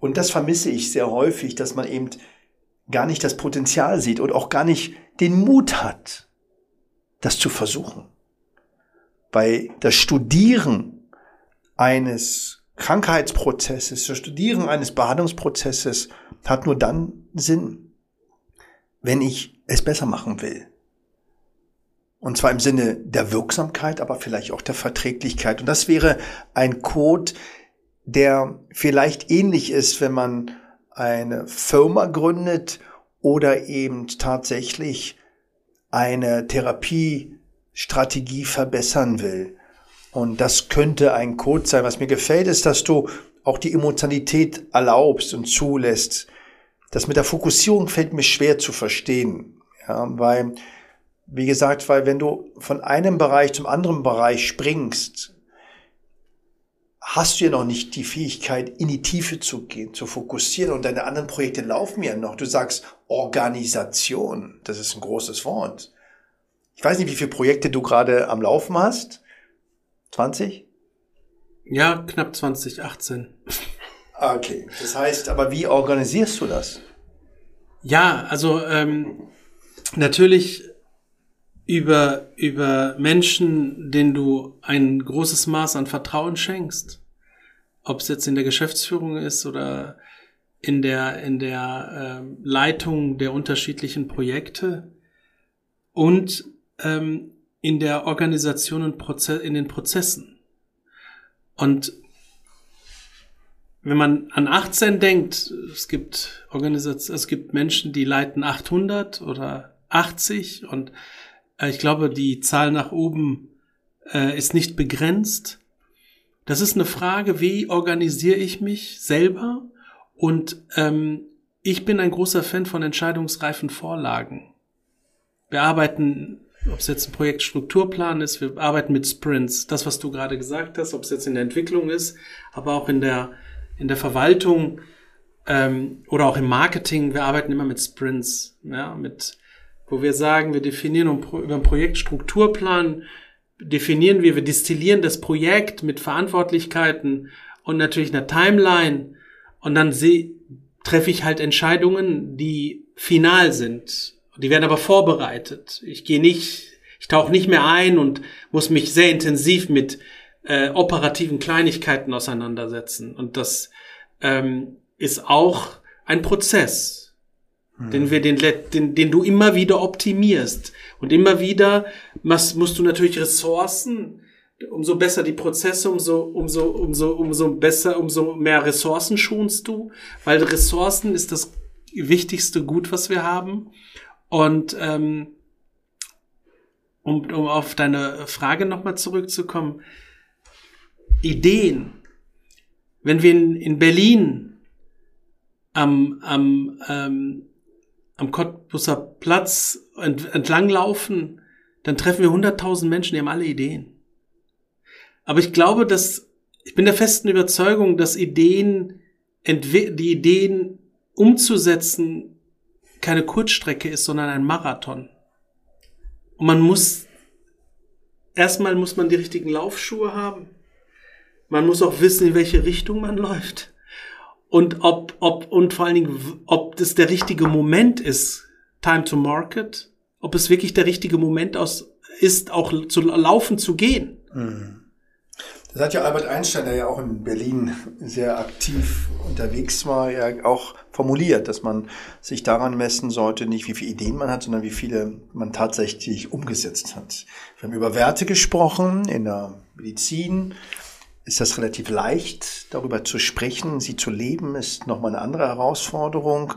Und das vermisse ich sehr häufig, dass man eben gar nicht das Potenzial sieht und auch gar nicht den Mut hat, das zu versuchen. Weil das Studieren eines Krankheitsprozesses, das Studieren eines Behandlungsprozesses hat nur dann Sinn, wenn ich es besser machen will. Und zwar im Sinne der Wirksamkeit, aber vielleicht auch der Verträglichkeit. Und das wäre ein Code, der vielleicht ähnlich ist, wenn man eine Firma gründet oder eben tatsächlich eine Therapiestrategie verbessern will. Und das könnte ein Code sein. Was mir gefällt, ist, dass du auch die Emotionalität erlaubst und zulässt. Das mit der Fokussierung fällt mir schwer zu verstehen, ja, weil, wie gesagt, weil wenn du von einem Bereich zum anderen Bereich springst, hast du ja noch nicht die Fähigkeit, in die Tiefe zu gehen, zu fokussieren und deine anderen Projekte laufen ja noch. Du sagst Organisation, das ist ein großes Wort. Ich weiß nicht, wie viele Projekte du gerade am Laufen hast. 20? Ja, knapp 20, 18. Okay, das heißt, aber wie organisierst du das? Ja, also ähm, natürlich über, über Menschen, denen du ein großes Maß an Vertrauen schenkst. Ob es jetzt in der Geschäftsführung ist oder in der, in der äh, Leitung der unterschiedlichen Projekte. und ähm, in der Organisation und Proze in den Prozessen. Und wenn man an 18 denkt, es gibt Organisationen, es gibt Menschen, die leiten 800 oder 80 und äh, ich glaube, die Zahl nach oben äh, ist nicht begrenzt. Das ist eine Frage, wie organisiere ich mich selber? Und ähm, ich bin ein großer Fan von entscheidungsreifen Vorlagen. Wir arbeiten, ob es jetzt ein Projektstrukturplan ist, wir arbeiten mit Sprints. Das, was du gerade gesagt hast, ob es jetzt in der Entwicklung ist, aber auch in der, in der Verwaltung ähm, oder auch im Marketing, wir arbeiten immer mit Sprints, ja, mit, wo wir sagen, wir definieren über einen Projektstrukturplan, definieren wir, wir destillieren das Projekt mit Verantwortlichkeiten und natürlich einer Timeline und dann treffe ich halt Entscheidungen, die final sind. Die werden aber vorbereitet. Ich gehe nicht, ich tauche nicht mehr ein und muss mich sehr intensiv mit äh, operativen Kleinigkeiten auseinandersetzen. Und das ähm, ist auch ein Prozess, hm. den wir den, den, den du immer wieder optimierst. Und immer wieder musst, musst du natürlich Ressourcen umso besser die Prozesse, umso, umso, umso, umso besser, umso mehr Ressourcen schonst du, weil Ressourcen ist das wichtigste Gut, was wir haben. Und ähm, um, um auf deine Frage nochmal zurückzukommen, Ideen. Wenn wir in, in Berlin am, am, ähm, am Cottbusser Platz ent, entlang laufen, dann treffen wir 100.000 Menschen, die haben alle Ideen. Aber ich glaube, dass ich bin der festen Überzeugung, dass Ideen, die Ideen umzusetzen, keine Kurzstrecke ist, sondern ein Marathon. Und man muss, erstmal muss man die richtigen Laufschuhe haben. Man muss auch wissen, in welche Richtung man läuft. Und ob, ob, und vor allen Dingen, ob das der richtige Moment ist, Time to Market, ob es wirklich der richtige Moment aus, ist, auch zu laufen zu gehen. Mhm. Das hat ja Albert Einstein, der ja auch in Berlin sehr aktiv unterwegs war, ja auch formuliert, dass man sich daran messen sollte, nicht wie viele Ideen man hat, sondern wie viele man tatsächlich umgesetzt hat. Wir haben über Werte gesprochen in der Medizin. Ist das relativ leicht, darüber zu sprechen, sie zu leben, ist nochmal eine andere Herausforderung.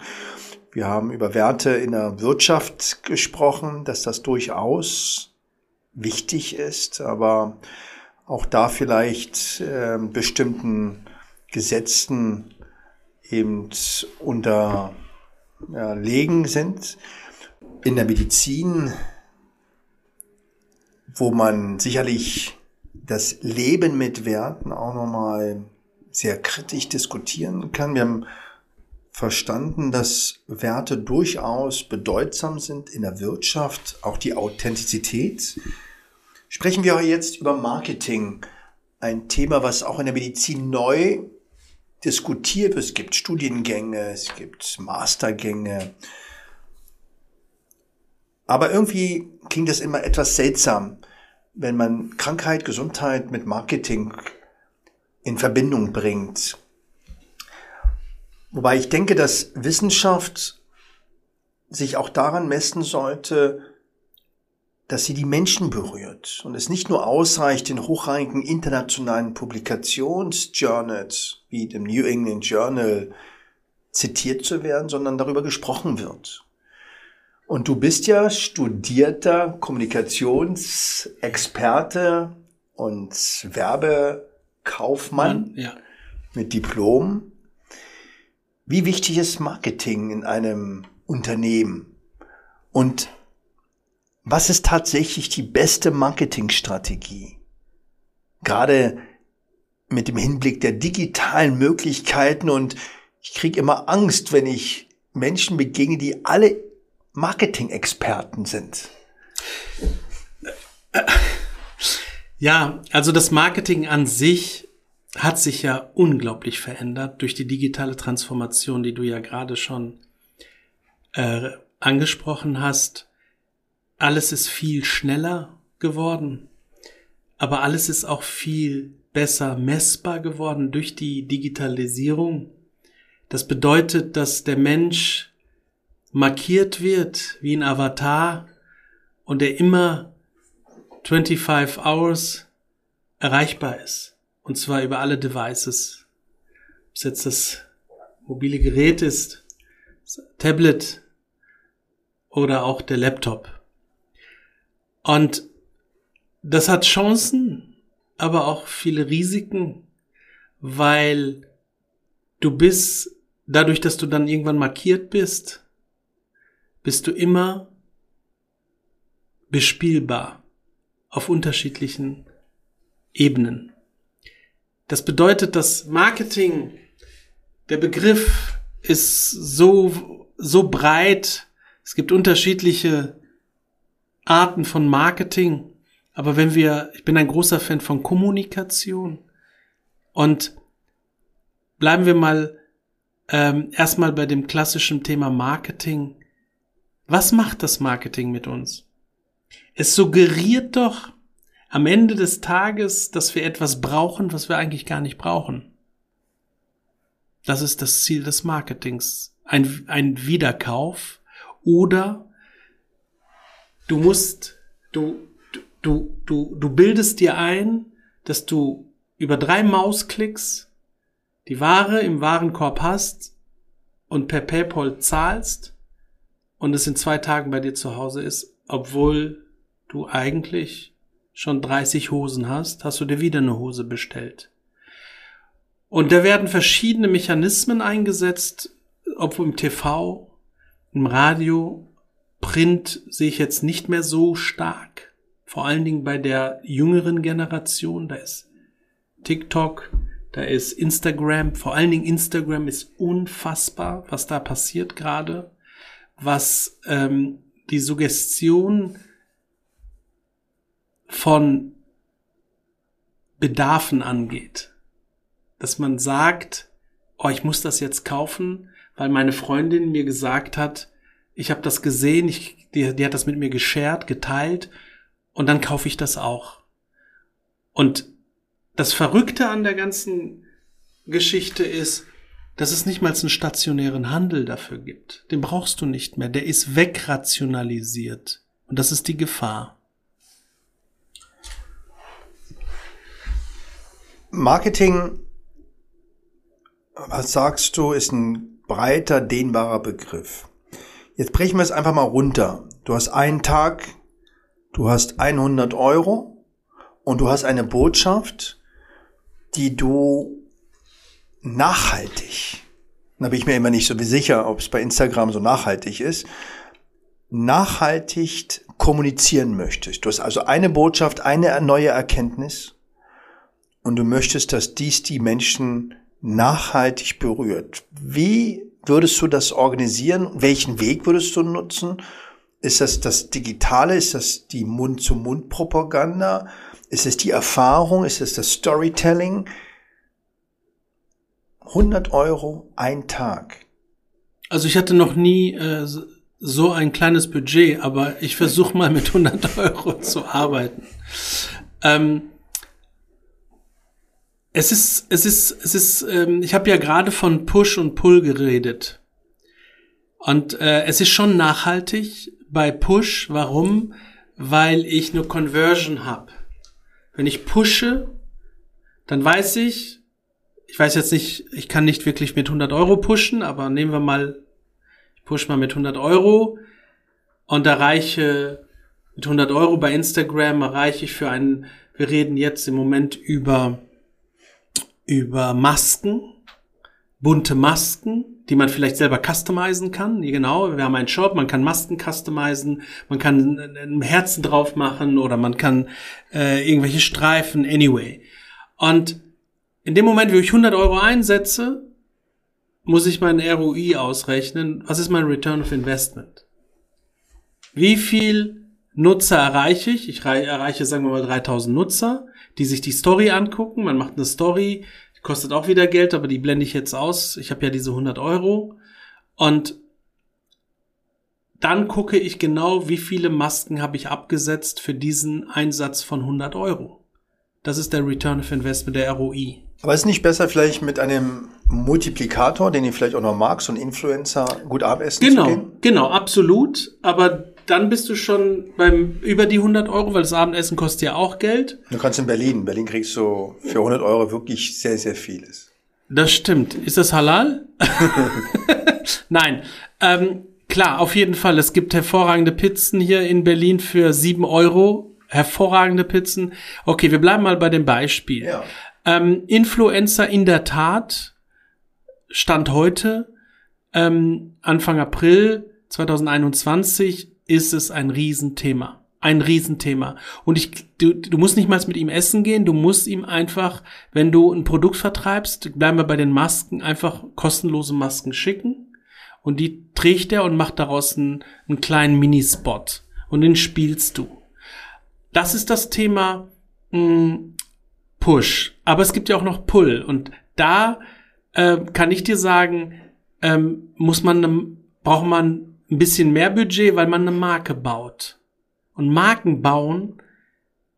Wir haben über Werte in der Wirtschaft gesprochen, dass das durchaus wichtig ist, aber auch da vielleicht äh, bestimmten Gesetzen eben unterlegen sind. In der Medizin, wo man sicherlich das Leben mit Werten auch nochmal sehr kritisch diskutieren kann. Wir haben verstanden, dass Werte durchaus bedeutsam sind in der Wirtschaft, auch die Authentizität Sprechen wir jetzt über Marketing, ein Thema, was auch in der Medizin neu diskutiert wird. Es gibt Studiengänge, es gibt Mastergänge. Aber irgendwie klingt das immer etwas seltsam, wenn man Krankheit, Gesundheit mit Marketing in Verbindung bringt. Wobei ich denke, dass Wissenschaft sich auch daran messen sollte, dass sie die Menschen berührt und es nicht nur ausreicht, in hochrangigen internationalen Publikationsjournals wie dem New England Journal zitiert zu werden, sondern darüber gesprochen wird. Und du bist ja studierter Kommunikationsexperte und Werbekaufmann ja. mit Diplom. Wie wichtig ist Marketing in einem Unternehmen? Und was ist tatsächlich die beste Marketingstrategie? Gerade mit dem Hinblick der digitalen Möglichkeiten und ich kriege immer Angst, wenn ich Menschen begegne, die alle Marketing-Experten sind. Ja, also das Marketing an sich hat sich ja unglaublich verändert durch die digitale Transformation, die du ja gerade schon äh, angesprochen hast alles ist viel schneller geworden, aber alles ist auch viel besser messbar geworden durch die Digitalisierung. Das bedeutet, dass der Mensch markiert wird wie ein Avatar und der immer 25 Hours erreichbar ist. Und zwar über alle Devices. Ob es jetzt das mobile Gerät ist, das Tablet oder auch der Laptop. Und das hat Chancen, aber auch viele Risiken, weil du bist, dadurch, dass du dann irgendwann markiert bist, bist du immer bespielbar auf unterschiedlichen Ebenen. Das bedeutet, dass Marketing, der Begriff ist so, so breit. Es gibt unterschiedliche Arten von Marketing. Aber wenn wir, ich bin ein großer Fan von Kommunikation und bleiben wir mal ähm, erstmal bei dem klassischen Thema Marketing. Was macht das Marketing mit uns? Es suggeriert doch am Ende des Tages, dass wir etwas brauchen, was wir eigentlich gar nicht brauchen. Das ist das Ziel des Marketings. Ein, ein Wiederkauf oder du musst, du, du, du, du bildest dir ein, dass du über drei Mausklicks die Ware im Warenkorb hast und per PayPal zahlst und es in zwei Tagen bei dir zu Hause ist, obwohl du eigentlich schon 30 Hosen hast, hast du dir wieder eine Hose bestellt. Und da werden verschiedene Mechanismen eingesetzt, ob im TV, im Radio, Print sehe ich jetzt nicht mehr so stark. Vor allen Dingen bei der jüngeren Generation, da ist TikTok, da ist Instagram, vor allen Dingen Instagram ist unfassbar, was da passiert gerade, was ähm, die Suggestion von Bedarfen angeht. Dass man sagt, oh, ich muss das jetzt kaufen, weil meine Freundin mir gesagt hat, ich habe das gesehen, ich, die, die hat das mit mir geshared, geteilt und dann kaufe ich das auch. Und das Verrückte an der ganzen Geschichte ist, dass es nicht mal einen stationären Handel dafür gibt. Den brauchst du nicht mehr. Der ist wegrationalisiert. Und das ist die Gefahr. Marketing, was sagst du, ist ein breiter, dehnbarer Begriff. Jetzt brechen wir es einfach mal runter. Du hast einen Tag, du hast 100 Euro und du hast eine Botschaft, die du nachhaltig, da bin ich mir immer nicht so sicher, ob es bei Instagram so nachhaltig ist, nachhaltig kommunizieren möchtest. Du hast also eine Botschaft, eine neue Erkenntnis und du möchtest, dass dies die Menschen nachhaltig berührt. Wie würdest du das organisieren? Welchen Weg würdest du nutzen? Ist das das Digitale? Ist das die Mund-zu-Mund-Propaganda? Ist es die Erfahrung? Ist es das Storytelling? 100 Euro ein Tag. Also ich hatte noch nie äh, so ein kleines Budget, aber ich versuche mal mit 100 [LAUGHS] Euro zu arbeiten. Ähm, es ist, es ist, es ist, ähm, ich habe ja gerade von Push und Pull geredet. Und äh, es ist schon nachhaltig bei Push. Warum? Weil ich eine Conversion habe. Wenn ich pushe, dann weiß ich, ich weiß jetzt nicht, ich kann nicht wirklich mit 100 Euro pushen, aber nehmen wir mal, ich push mal mit 100 Euro und erreiche mit 100 Euro bei Instagram erreiche ich für einen, wir reden jetzt im Moment über über Masken, bunte Masken, die man vielleicht selber customizen kann. Genau, wir haben einen Shop, man kann Masken customizen, man kann ein Herzen drauf machen oder man kann äh, irgendwelche Streifen, anyway. Und in dem Moment, wo ich 100 Euro einsetze, muss ich meinen ROI ausrechnen. Was ist mein Return of Investment? Wie viel Nutzer erreiche ich? Ich erreiche, sagen wir mal, 3000 Nutzer die sich die Story angucken. Man macht eine Story, kostet auch wieder Geld, aber die blende ich jetzt aus. Ich habe ja diese 100 Euro. Und dann gucke ich genau, wie viele Masken habe ich abgesetzt für diesen Einsatz von 100 Euro. Das ist der Return of Investment, der ROI. Aber ist nicht besser vielleicht mit einem Multiplikator, den ihr vielleicht auch noch magst, so ein Influencer gut abessen genau, zu gehen? Genau, absolut. Aber dann bist du schon beim über die 100 Euro, weil das Abendessen kostet ja auch Geld. Du kannst in Berlin. In Berlin kriegst du für 100 Euro wirklich sehr, sehr vieles. Das stimmt. Ist das halal? [LAUGHS] [LAUGHS] Nein. Ähm, klar, auf jeden Fall. Es gibt hervorragende Pizzen hier in Berlin für 7 Euro. Hervorragende Pizzen. Okay, wir bleiben mal bei dem Beispiel. Ja. Ähm, Influencer in der Tat, Stand heute, ähm, Anfang April 2021, ist es ein Riesenthema. Ein Riesenthema. Und ich, du, du musst nicht mal mit ihm essen gehen, du musst ihm einfach, wenn du ein Produkt vertreibst, bleiben wir bei den Masken, einfach kostenlose Masken schicken. Und die trägt er und macht daraus einen, einen kleinen Minispot. Und den spielst du. Das ist das Thema mh, hm, Push. Aber es gibt ja auch noch Pull. Und da äh, kann ich dir sagen, ähm, muss man, ne, braucht man ein bisschen mehr Budget, weil man eine Marke baut. Und Marken bauen,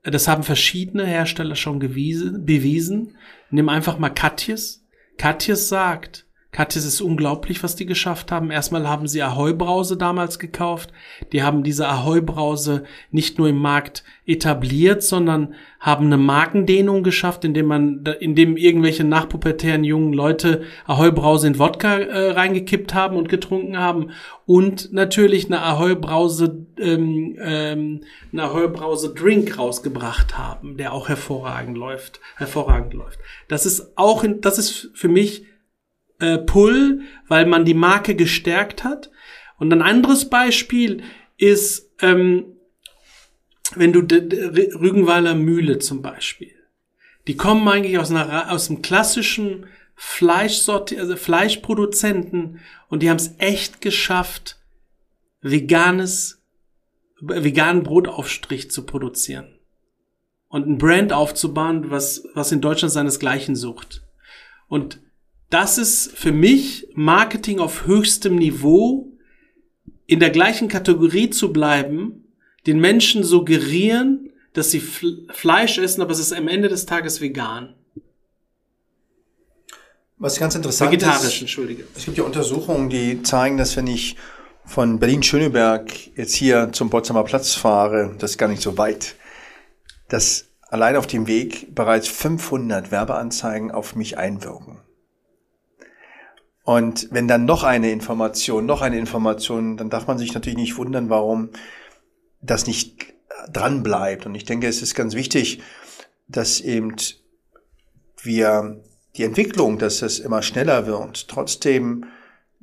das haben verschiedene Hersteller schon gewiesen, bewiesen. Nimm einfach mal Katjes. Katjes sagt, Katjes ist unglaublich, was die geschafft haben. Erstmal haben sie Ahoi-Brause damals gekauft. Die haben diese Ahoi-Brause nicht nur im Markt etabliert, sondern haben eine Markendehnung geschafft, indem man, indem irgendwelche nachpubertären jungen Leute Ahoi-Brause in Wodka äh, reingekippt haben und getrunken haben. Und natürlich eine Ahoi-Brause, ähm, ähm, eine Ahoi-Brause-Drink rausgebracht haben, der auch hervorragend läuft, hervorragend läuft. Das ist auch, in, das ist für mich äh, Pull, weil man die Marke gestärkt hat. Und ein anderes Beispiel ist, ähm, wenn du Rügenwalder Mühle zum Beispiel. Die kommen eigentlich aus, einer, aus einem klassischen Fleischsorti also Fleischproduzenten und die haben es echt geschafft, veganes, veganen Brotaufstrich zu produzieren und ein Brand aufzubauen, was, was in Deutschland seinesgleichen sucht. Und das ist für mich Marketing auf höchstem Niveau, in der gleichen Kategorie zu bleiben, den Menschen suggerieren, dass sie Fleisch essen, aber es ist am Ende des Tages vegan. Was ganz interessant Vegetarisch, ist, entschuldige. es gibt ja Untersuchungen, die zeigen, dass wenn ich von Berlin-Schöneberg jetzt hier zum Potsdamer Platz fahre, das ist gar nicht so weit, dass allein auf dem Weg bereits 500 Werbeanzeigen auf mich einwirken. Und wenn dann noch eine Information, noch eine Information, dann darf man sich natürlich nicht wundern, warum das nicht dran bleibt. Und ich denke, es ist ganz wichtig, dass eben wir die Entwicklung, dass es immer schneller wird, trotzdem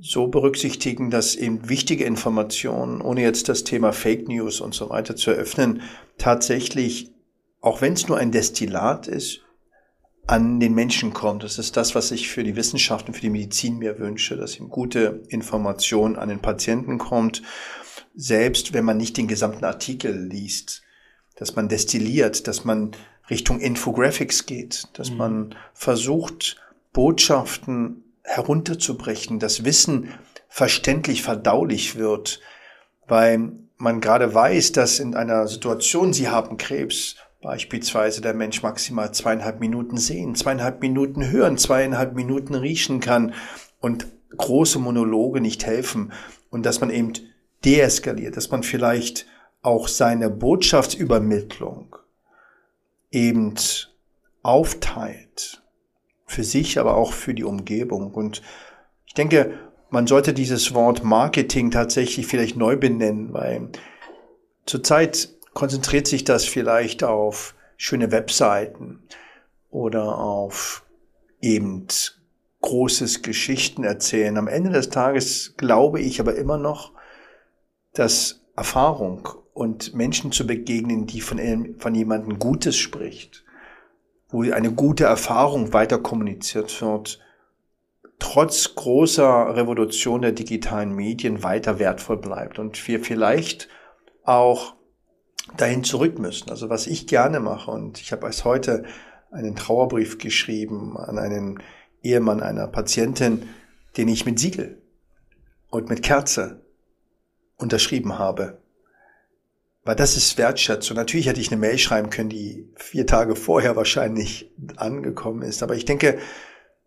so berücksichtigen, dass eben wichtige Informationen, ohne jetzt das Thema Fake News und so weiter zu eröffnen, tatsächlich, auch wenn es nur ein Destillat ist, an den Menschen kommt. Das ist das, was ich für die Wissenschaft und für die Medizin mir wünsche, dass ihm gute Information an den Patienten kommt, selbst wenn man nicht den gesamten Artikel liest, dass man destilliert, dass man Richtung Infographics geht, dass mhm. man versucht, Botschaften herunterzubrechen, dass Wissen verständlich verdaulich wird, weil man gerade weiß, dass in einer Situation, Sie haben Krebs, Beispielsweise der Mensch maximal zweieinhalb Minuten sehen, zweieinhalb Minuten hören, zweieinhalb Minuten riechen kann und große Monologe nicht helfen und dass man eben deeskaliert, dass man vielleicht auch seine Botschaftsübermittlung eben aufteilt. Für sich, aber auch für die Umgebung. Und ich denke, man sollte dieses Wort Marketing tatsächlich vielleicht neu benennen, weil zurzeit konzentriert sich das vielleicht auf schöne Webseiten oder auf eben großes Geschichten erzählen. Am Ende des Tages glaube ich aber immer noch, dass Erfahrung und Menschen zu begegnen, die von, von jemandem Gutes spricht, wo eine gute Erfahrung weiter kommuniziert wird, trotz großer Revolution der digitalen Medien weiter wertvoll bleibt und wir vielleicht auch dahin zurück müssen. Also was ich gerne mache und ich habe erst heute einen Trauerbrief geschrieben an einen Ehemann einer Patientin, den ich mit Siegel und mit Kerze unterschrieben habe. Weil das ist Wertschätzung. Natürlich hätte ich eine Mail schreiben können, die vier Tage vorher wahrscheinlich angekommen ist. Aber ich denke,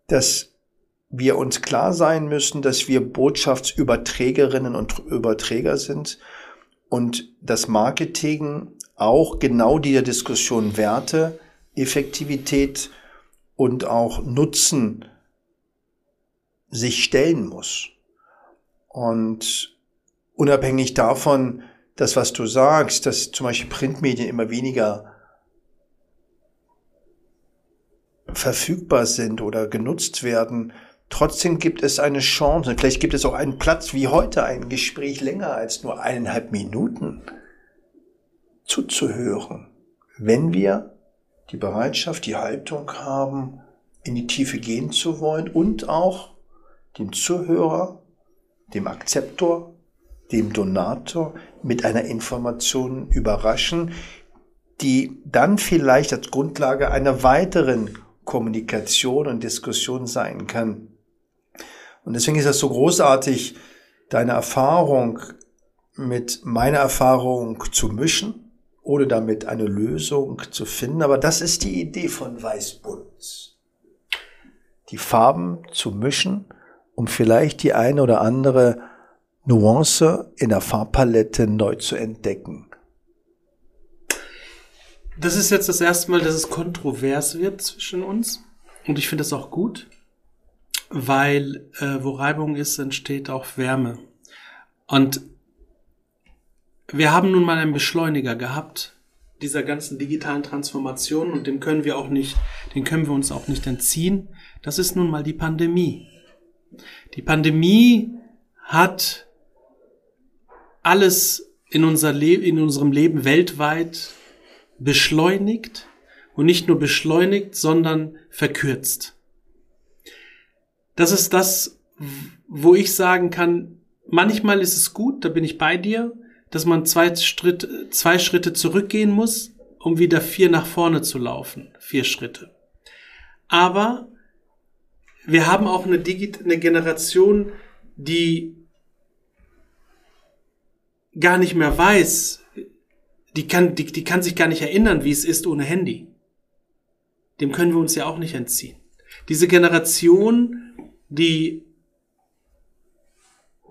dass wir uns klar sein müssen, dass wir Botschaftsüberträgerinnen und Überträger sind und das Marketing auch genau dieser Diskussion Werte, Effektivität und auch Nutzen sich stellen muss. Und unabhängig davon, das, was du sagst, dass zum Beispiel Printmedien immer weniger verfügbar sind oder genutzt werden, trotzdem gibt es eine Chance. Vielleicht gibt es auch einen Platz wie heute, ein Gespräch länger als nur eineinhalb Minuten zuzuhören, wenn wir die Bereitschaft, die Haltung haben, in die Tiefe gehen zu wollen und auch dem Zuhörer, dem Akzeptor, dem Donator mit einer Information überraschen, die dann vielleicht als Grundlage einer weiteren Kommunikation und Diskussion sein kann. Und deswegen ist das so großartig, deine Erfahrung mit meiner Erfahrung zu mischen, ohne damit eine Lösung zu finden. Aber das ist die Idee von Weißbunt. Die Farben zu mischen, um vielleicht die eine oder andere Nuance in der Farbpalette neu zu entdecken. Das ist jetzt das erste Mal, dass es kontrovers wird zwischen uns. Und ich finde das auch gut, weil äh, wo Reibung ist, entsteht auch Wärme. Und wir haben nun mal einen Beschleuniger gehabt dieser ganzen digitalen Transformation und dem können wir auch nicht, den können wir uns auch nicht entziehen. Das ist nun mal die Pandemie. Die Pandemie hat alles in, unser Le in unserem Leben weltweit beschleunigt und nicht nur beschleunigt, sondern verkürzt. Das ist das, wo ich sagen kann, manchmal ist es gut, da bin ich bei dir, dass man zwei, Schritt, zwei Schritte zurückgehen muss, um wieder vier nach vorne zu laufen. Vier Schritte. Aber wir haben auch eine, Digi eine Generation, die gar nicht mehr weiß, die kann, die, die kann sich gar nicht erinnern, wie es ist ohne Handy. Dem können wir uns ja auch nicht entziehen. Diese Generation, die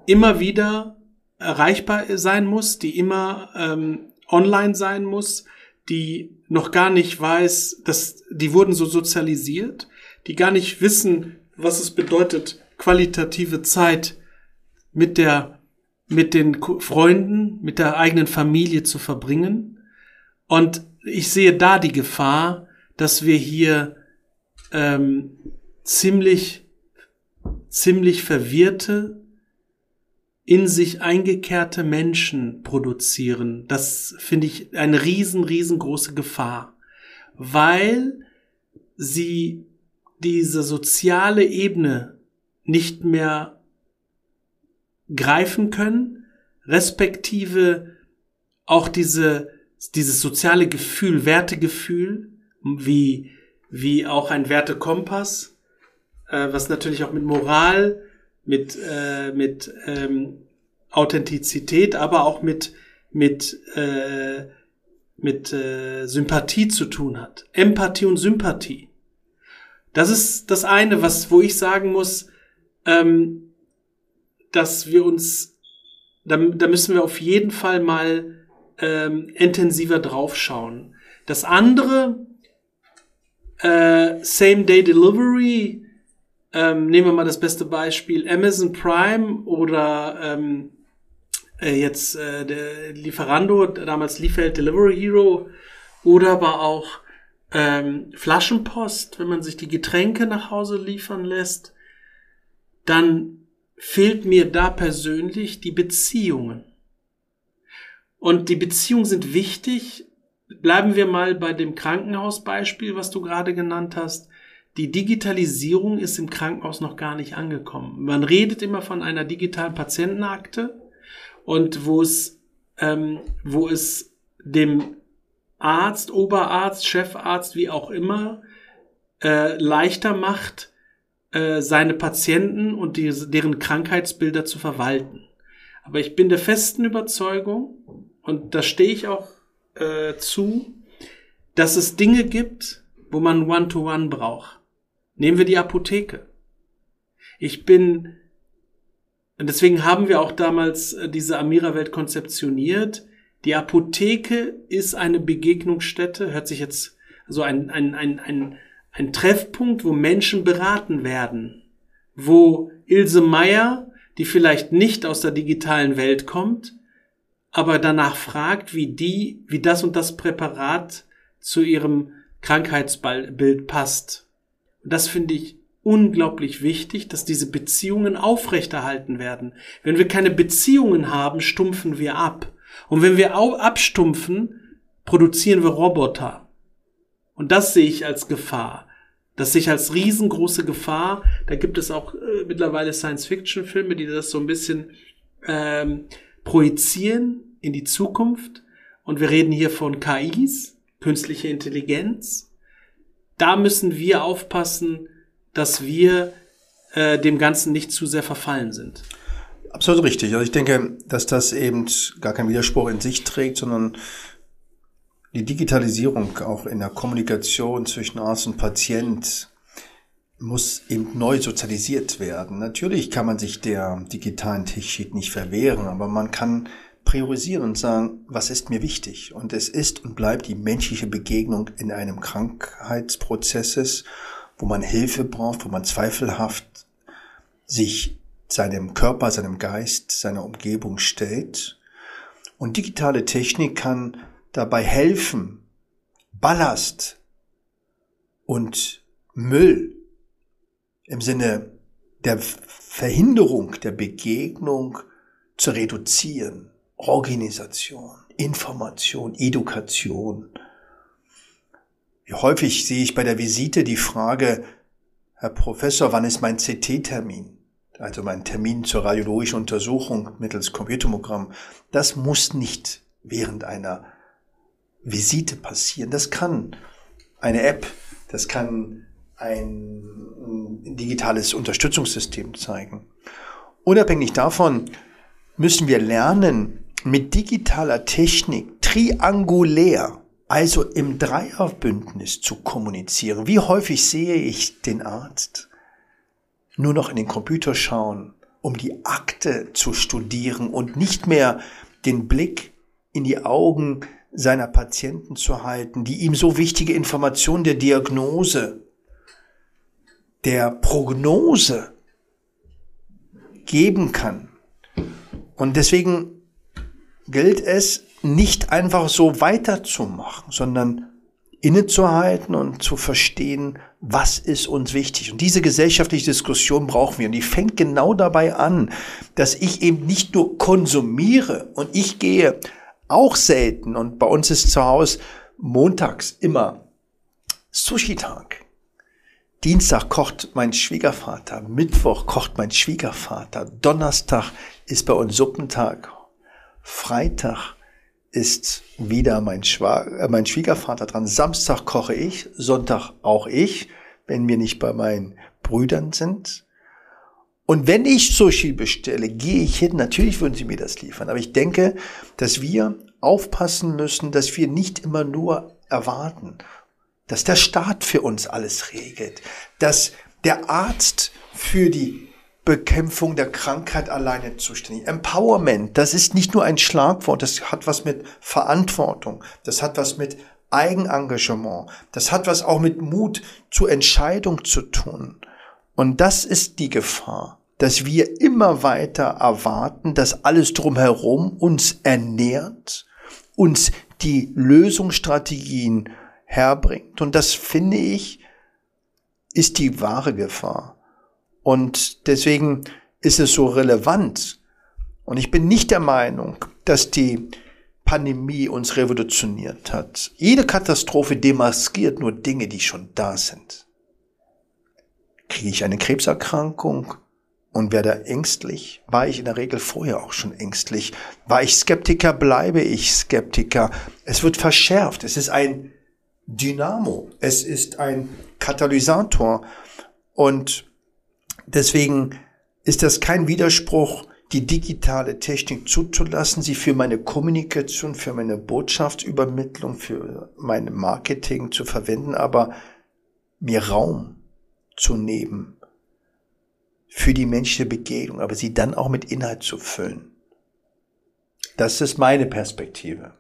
immer wieder erreichbar sein muss, die immer ähm, online sein muss, die noch gar nicht weiß, dass die wurden so sozialisiert, die gar nicht wissen, was es bedeutet, qualitative Zeit mit der mit den Freunden, mit der eigenen Familie zu verbringen. Und ich sehe da die Gefahr, dass wir hier ähm, ziemlich, ziemlich verwirrte, in sich eingekehrte Menschen produzieren. Das finde ich eine riesen, riesengroße Gefahr, weil sie diese soziale Ebene nicht mehr greifen können, respektive auch diese, dieses soziale Gefühl, Wertegefühl, wie, wie auch ein Wertekompass, äh, was natürlich auch mit Moral, mit, äh, mit ähm, Authentizität, aber auch mit, mit, äh, mit äh, Sympathie zu tun hat. Empathie und Sympathie. Das ist das eine, was, wo ich sagen muss, ähm, dass wir uns, da, da müssen wir auf jeden Fall mal ähm, intensiver draufschauen. Das andere, äh, Same-Day Delivery, ähm, nehmen wir mal das beste Beispiel, Amazon Prime oder ähm, äh, jetzt äh, der Lieferando, damals Liefeld Delivery Hero oder aber auch ähm, Flaschenpost, wenn man sich die Getränke nach Hause liefern lässt, dann fehlt mir da persönlich die Beziehungen. Und die Beziehungen sind wichtig. Bleiben wir mal bei dem Krankenhausbeispiel, was du gerade genannt hast. Die Digitalisierung ist im Krankenhaus noch gar nicht angekommen. Man redet immer von einer digitalen Patientenakte und wo es, ähm, wo es dem Arzt, Oberarzt, Chefarzt, wie auch immer, äh, leichter macht, äh, seine Patienten und die, deren Krankheitsbilder zu verwalten. Aber ich bin der festen Überzeugung, und da stehe ich auch äh, zu, dass es Dinge gibt, wo man One-to-One -One braucht. Nehmen wir die Apotheke. Ich bin, deswegen haben wir auch damals äh, diese Amira-Welt konzeptioniert. Die Apotheke ist eine Begegnungsstätte, hört sich jetzt so ein, ein, ein, ein, ein Treffpunkt, wo Menschen beraten werden, wo Ilse Meier, die vielleicht nicht aus der digitalen Welt kommt, aber danach fragt, wie die, wie das und das Präparat zu ihrem Krankheitsbild passt. Und das finde ich unglaublich wichtig, dass diese Beziehungen aufrechterhalten werden. Wenn wir keine Beziehungen haben, stumpfen wir ab. Und wenn wir abstumpfen, produzieren wir Roboter. Und das sehe ich als Gefahr. Das sehe ich als riesengroße Gefahr. Da gibt es auch äh, mittlerweile Science-Fiction-Filme, die das so ein bisschen ähm, projizieren in die Zukunft. Und wir reden hier von KIs, künstliche Intelligenz. Da müssen wir aufpassen, dass wir äh, dem Ganzen nicht zu sehr verfallen sind. Absolut richtig. Also ich denke, dass das eben gar keinen Widerspruch in sich trägt, sondern die Digitalisierung auch in der Kommunikation zwischen Arzt und Patient muss eben neu sozialisiert werden. Natürlich kann man sich der digitalen Technik nicht verwehren, aber man kann priorisieren und sagen, was ist mir wichtig? Und es ist und bleibt die menschliche Begegnung in einem Krankheitsprozesses, wo man Hilfe braucht, wo man zweifelhaft sich seinem Körper, seinem Geist, seiner Umgebung stellt. Und digitale Technik kann dabei helfen, Ballast und Müll im Sinne der Verhinderung der Begegnung zu reduzieren. Organisation, Information, Education. Wie häufig sehe ich bei der Visite die Frage, Herr Professor, wann ist mein CT-Termin? Also mein Termin zur radiologischen Untersuchung mittels Computermogramm. Das muss nicht während einer Visite passieren. Das kann eine App, das kann ein digitales Unterstützungssystem zeigen. Unabhängig davon müssen wir lernen, mit digitaler Technik triangulär, also im Dreierbündnis zu kommunizieren. Wie häufig sehe ich den Arzt nur noch in den Computer schauen, um die Akte zu studieren und nicht mehr den Blick in die Augen seiner Patienten zu halten, die ihm so wichtige Informationen der Diagnose, der Prognose geben kann. Und deswegen gilt es, nicht einfach so weiterzumachen, sondern innezuhalten und zu verstehen, was ist uns wichtig. Und diese gesellschaftliche Diskussion brauchen wir. Und die fängt genau dabei an, dass ich eben nicht nur konsumiere und ich gehe auch selten. Und bei uns ist zu Hause montags immer Sushi-Tag. Dienstag kocht mein Schwiegervater, Mittwoch kocht mein Schwiegervater, Donnerstag ist bei uns Suppentag, Freitag ist wieder mein, Schwa äh, mein Schwiegervater dran, Samstag koche ich, Sonntag auch ich, wenn wir nicht bei meinen Brüdern sind. Und wenn ich Sushi bestelle, gehe ich hin. Natürlich würden sie mir das liefern. Aber ich denke, dass wir aufpassen müssen, dass wir nicht immer nur erwarten, dass der Staat für uns alles regelt, dass der Arzt für die Bekämpfung der Krankheit alleine zuständig. Empowerment, das ist nicht nur ein Schlagwort, das hat was mit Verantwortung, das hat was mit Eigenengagement, das hat was auch mit Mut zur Entscheidung zu tun. Und das ist die Gefahr dass wir immer weiter erwarten, dass alles drumherum uns ernährt, uns die Lösungsstrategien herbringt. Und das finde ich, ist die wahre Gefahr. Und deswegen ist es so relevant. Und ich bin nicht der Meinung, dass die Pandemie uns revolutioniert hat. Jede Katastrophe demaskiert nur Dinge, die schon da sind. Kriege ich eine Krebserkrankung? und werde ängstlich, war ich in der Regel vorher auch schon ängstlich. War ich Skeptiker, bleibe ich Skeptiker. Es wird verschärft. Es ist ein Dynamo. Es ist ein Katalysator. Und deswegen ist das kein Widerspruch, die digitale Technik zuzulassen, sie für meine Kommunikation, für meine Botschaftsübermittlung, für mein Marketing zu verwenden, aber mir Raum zu nehmen für die menschliche Begegnung, aber sie dann auch mit Inhalt zu füllen. Das ist meine Perspektive.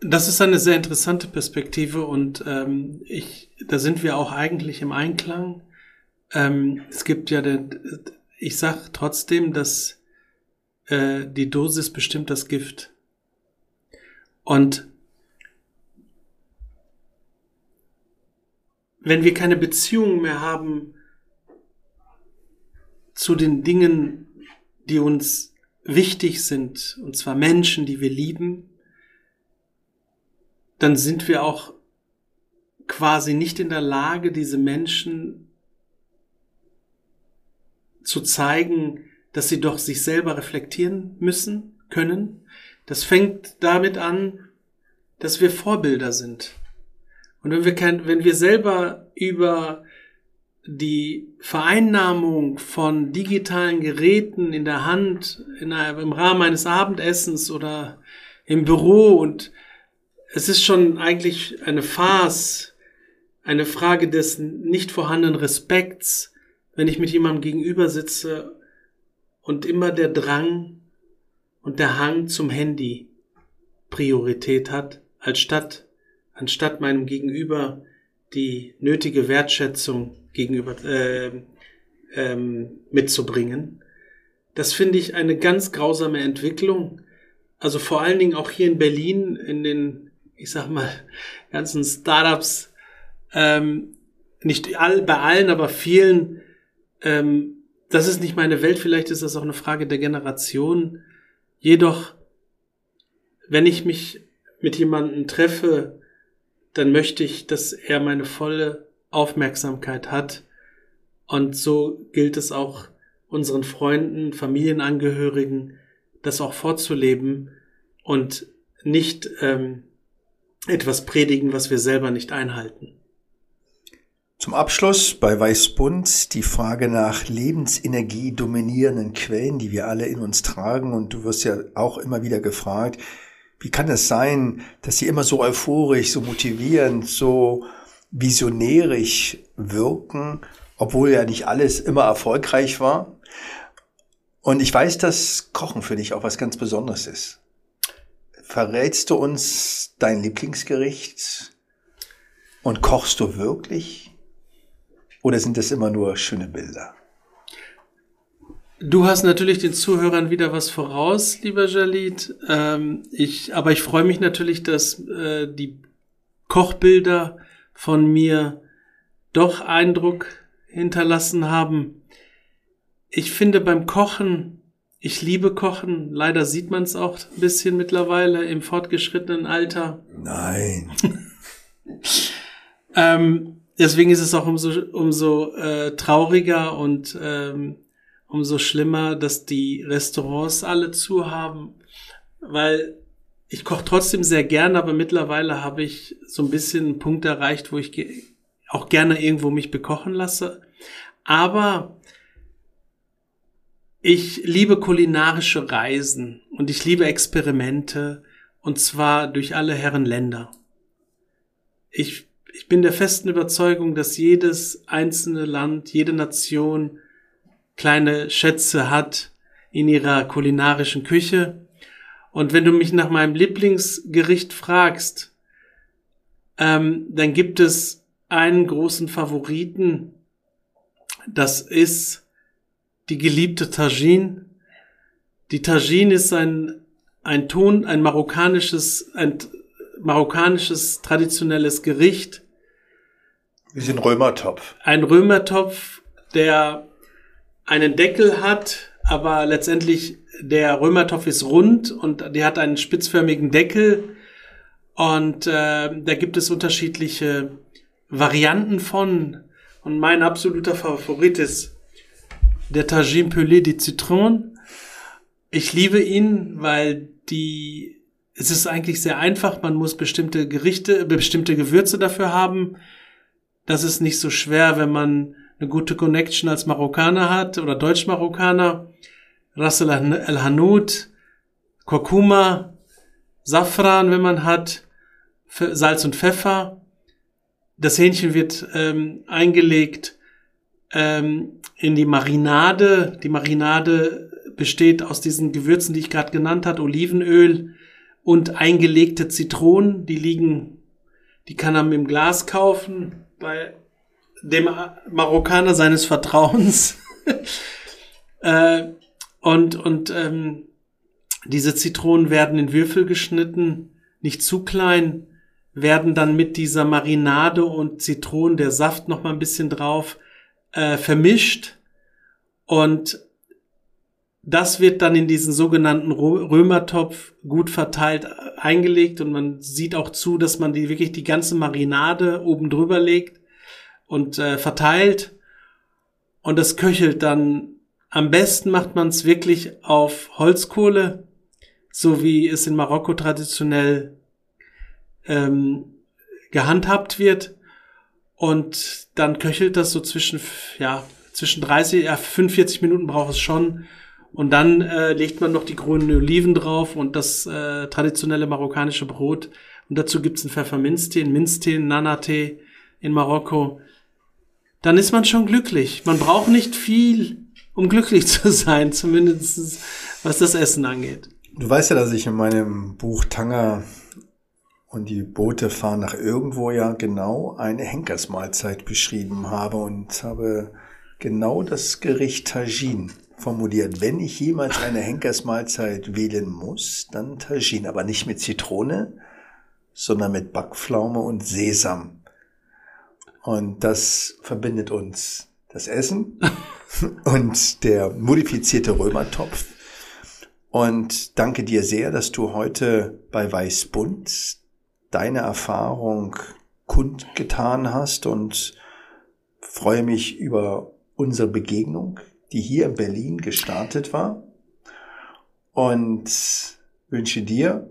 Das ist eine sehr interessante Perspektive und ähm, ich, da sind wir auch eigentlich im Einklang. Ähm, es gibt ja, den, ich sag trotzdem, dass äh, die Dosis bestimmt das Gift. Und wenn wir keine Beziehung mehr haben zu den Dingen, die uns wichtig sind, und zwar Menschen, die wir lieben, dann sind wir auch quasi nicht in der Lage, diese Menschen zu zeigen, dass sie doch sich selber reflektieren müssen, können. Das fängt damit an, dass wir Vorbilder sind. Und wenn wir, kein, wenn wir selber über die Vereinnahmung von digitalen Geräten in der Hand, in einer, im Rahmen eines Abendessens oder im Büro und es ist schon eigentlich eine Farce, eine Frage des nicht vorhandenen Respekts, wenn ich mit jemandem gegenüber sitze und immer der Drang und der Hang zum Handy Priorität hat, als statt, anstatt meinem Gegenüber die nötige Wertschätzung gegenüber äh, ähm, mitzubringen. Das finde ich eine ganz grausame Entwicklung. Also vor allen Dingen auch hier in Berlin in den ich sag mal, ganzen Startups, ähm, nicht all, bei allen, aber vielen, ähm, das ist nicht meine Welt, vielleicht ist das auch eine Frage der Generation. Jedoch, wenn ich mich mit jemandem treffe, dann möchte ich, dass er meine volle Aufmerksamkeit hat. Und so gilt es auch unseren Freunden, Familienangehörigen, das auch vorzuleben und nicht ähm, etwas predigen, was wir selber nicht einhalten. Zum Abschluss bei Weißbund die Frage nach Lebensenergie dominierenden Quellen, die wir alle in uns tragen. Und du wirst ja auch immer wieder gefragt, wie kann es sein, dass sie immer so euphorisch, so motivierend, so visionärisch wirken, obwohl ja nicht alles immer erfolgreich war? Und ich weiß, dass Kochen für dich auch was ganz Besonderes ist. Verrätst du uns dein Lieblingsgericht und kochst du wirklich? Oder sind das immer nur schöne Bilder? Du hast natürlich den Zuhörern wieder was voraus, lieber Jalit. Ähm, ich, aber ich freue mich natürlich, dass äh, die Kochbilder von mir doch Eindruck hinterlassen haben. Ich finde beim Kochen ich liebe Kochen. Leider sieht man es auch ein bisschen mittlerweile im fortgeschrittenen Alter. Nein. [LAUGHS] ähm, deswegen ist es auch umso, umso äh, trauriger und ähm, umso schlimmer, dass die Restaurants alle zu haben, weil ich koche trotzdem sehr gern, aber mittlerweile habe ich so ein bisschen einen Punkt erreicht, wo ich auch gerne irgendwo mich bekochen lasse. Aber ich liebe kulinarische Reisen und ich liebe Experimente und zwar durch alle Herren Länder. Ich, ich bin der festen Überzeugung, dass jedes einzelne Land, jede Nation kleine Schätze hat in ihrer kulinarischen Küche. Und wenn du mich nach meinem Lieblingsgericht fragst, ähm, dann gibt es einen großen Favoriten. Das ist die geliebte Tagine. Die Tagine ist ein, ein Ton, ein marokkanisches, ein marokkanisches traditionelles Gericht. Wie ein Römertopf. Ein Römertopf, der einen Deckel hat, aber letztendlich der Römertopf ist rund und der hat einen spitzförmigen Deckel und äh, da gibt es unterschiedliche Varianten von und mein absoluter Favorit ist der Tagine Pelé de Citron. Ich liebe ihn, weil die, es ist eigentlich sehr einfach. Man muss bestimmte Gerichte, bestimmte Gewürze dafür haben. Das ist nicht so schwer, wenn man eine gute Connection als Marokkaner hat oder Deutsch-Marokkaner. Ras el Hanout, Kurkuma, Safran, wenn man hat, Salz und Pfeffer. Das Hähnchen wird ähm, eingelegt ähm, in die Marinade. Die Marinade besteht aus diesen Gewürzen, die ich gerade genannt hat, Olivenöl und eingelegte Zitronen. Die liegen, die kann er im Glas kaufen bei dem Marokkaner seines Vertrauens. [LAUGHS] äh, und und ähm, diese Zitronen werden in Würfel geschnitten, nicht zu klein, werden dann mit dieser Marinade und Zitronen, der Saft noch mal ein bisschen drauf, äh, vermischt und das wird dann in diesen sogenannten Römertopf gut verteilt äh, eingelegt und man sieht auch zu, dass man die wirklich die ganze Marinade oben drüber legt und äh, verteilt und das köchelt dann. Am besten macht man es wirklich auf Holzkohle, so wie es in Marokko traditionell ähm, gehandhabt wird. Und dann köchelt das so zwischen, ja, zwischen 30, ja, 45 Minuten braucht es schon. Und dann äh, legt man noch die grünen Oliven drauf und das äh, traditionelle marokkanische Brot. Und dazu gibt's einen Pfefferminztee, einen Minztee, einen Nana-Tee in Marokko. Dann ist man schon glücklich. Man braucht nicht viel, um glücklich [LAUGHS] zu sein, zumindest was das Essen angeht. Du weißt ja, dass ich in meinem Buch Tanger und die Boote fahren nach irgendwo ja genau eine Henkersmahlzeit beschrieben habe und habe genau das Gericht Tagine formuliert. Wenn ich jemals eine Henkersmahlzeit wählen muss, dann Tagine, aber nicht mit Zitrone, sondern mit Backpflaume und Sesam. Und das verbindet uns das Essen [LAUGHS] und der modifizierte Römertopf. Und danke dir sehr, dass du heute bei Weißbund deine Erfahrung kundgetan hast und freue mich über unsere Begegnung, die hier in Berlin gestartet war und wünsche dir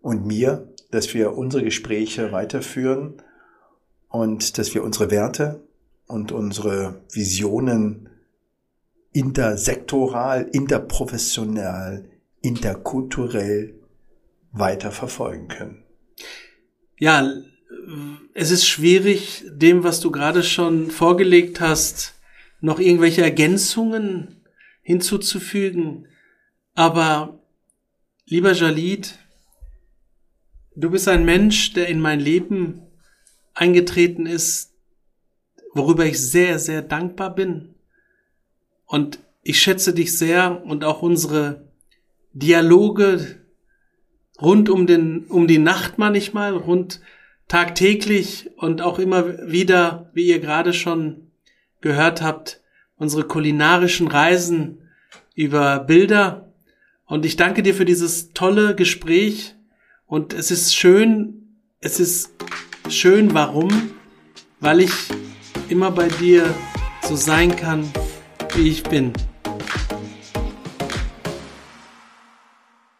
und mir, dass wir unsere Gespräche weiterführen und dass wir unsere Werte und unsere Visionen intersektoral, interprofessional, interkulturell weiter verfolgen können. Ja, es ist schwierig, dem, was du gerade schon vorgelegt hast, noch irgendwelche Ergänzungen hinzuzufügen. Aber lieber Jalid, du bist ein Mensch, der in mein Leben eingetreten ist, worüber ich sehr, sehr dankbar bin. Und ich schätze dich sehr und auch unsere Dialoge rund um den, um die Nacht manchmal, rund tagtäglich und auch immer wieder, wie ihr gerade schon gehört habt, unsere kulinarischen Reisen über Bilder. Und ich danke dir für dieses tolle Gespräch. Und es ist schön, es ist schön, warum? Weil ich immer bei dir so sein kann, wie ich bin.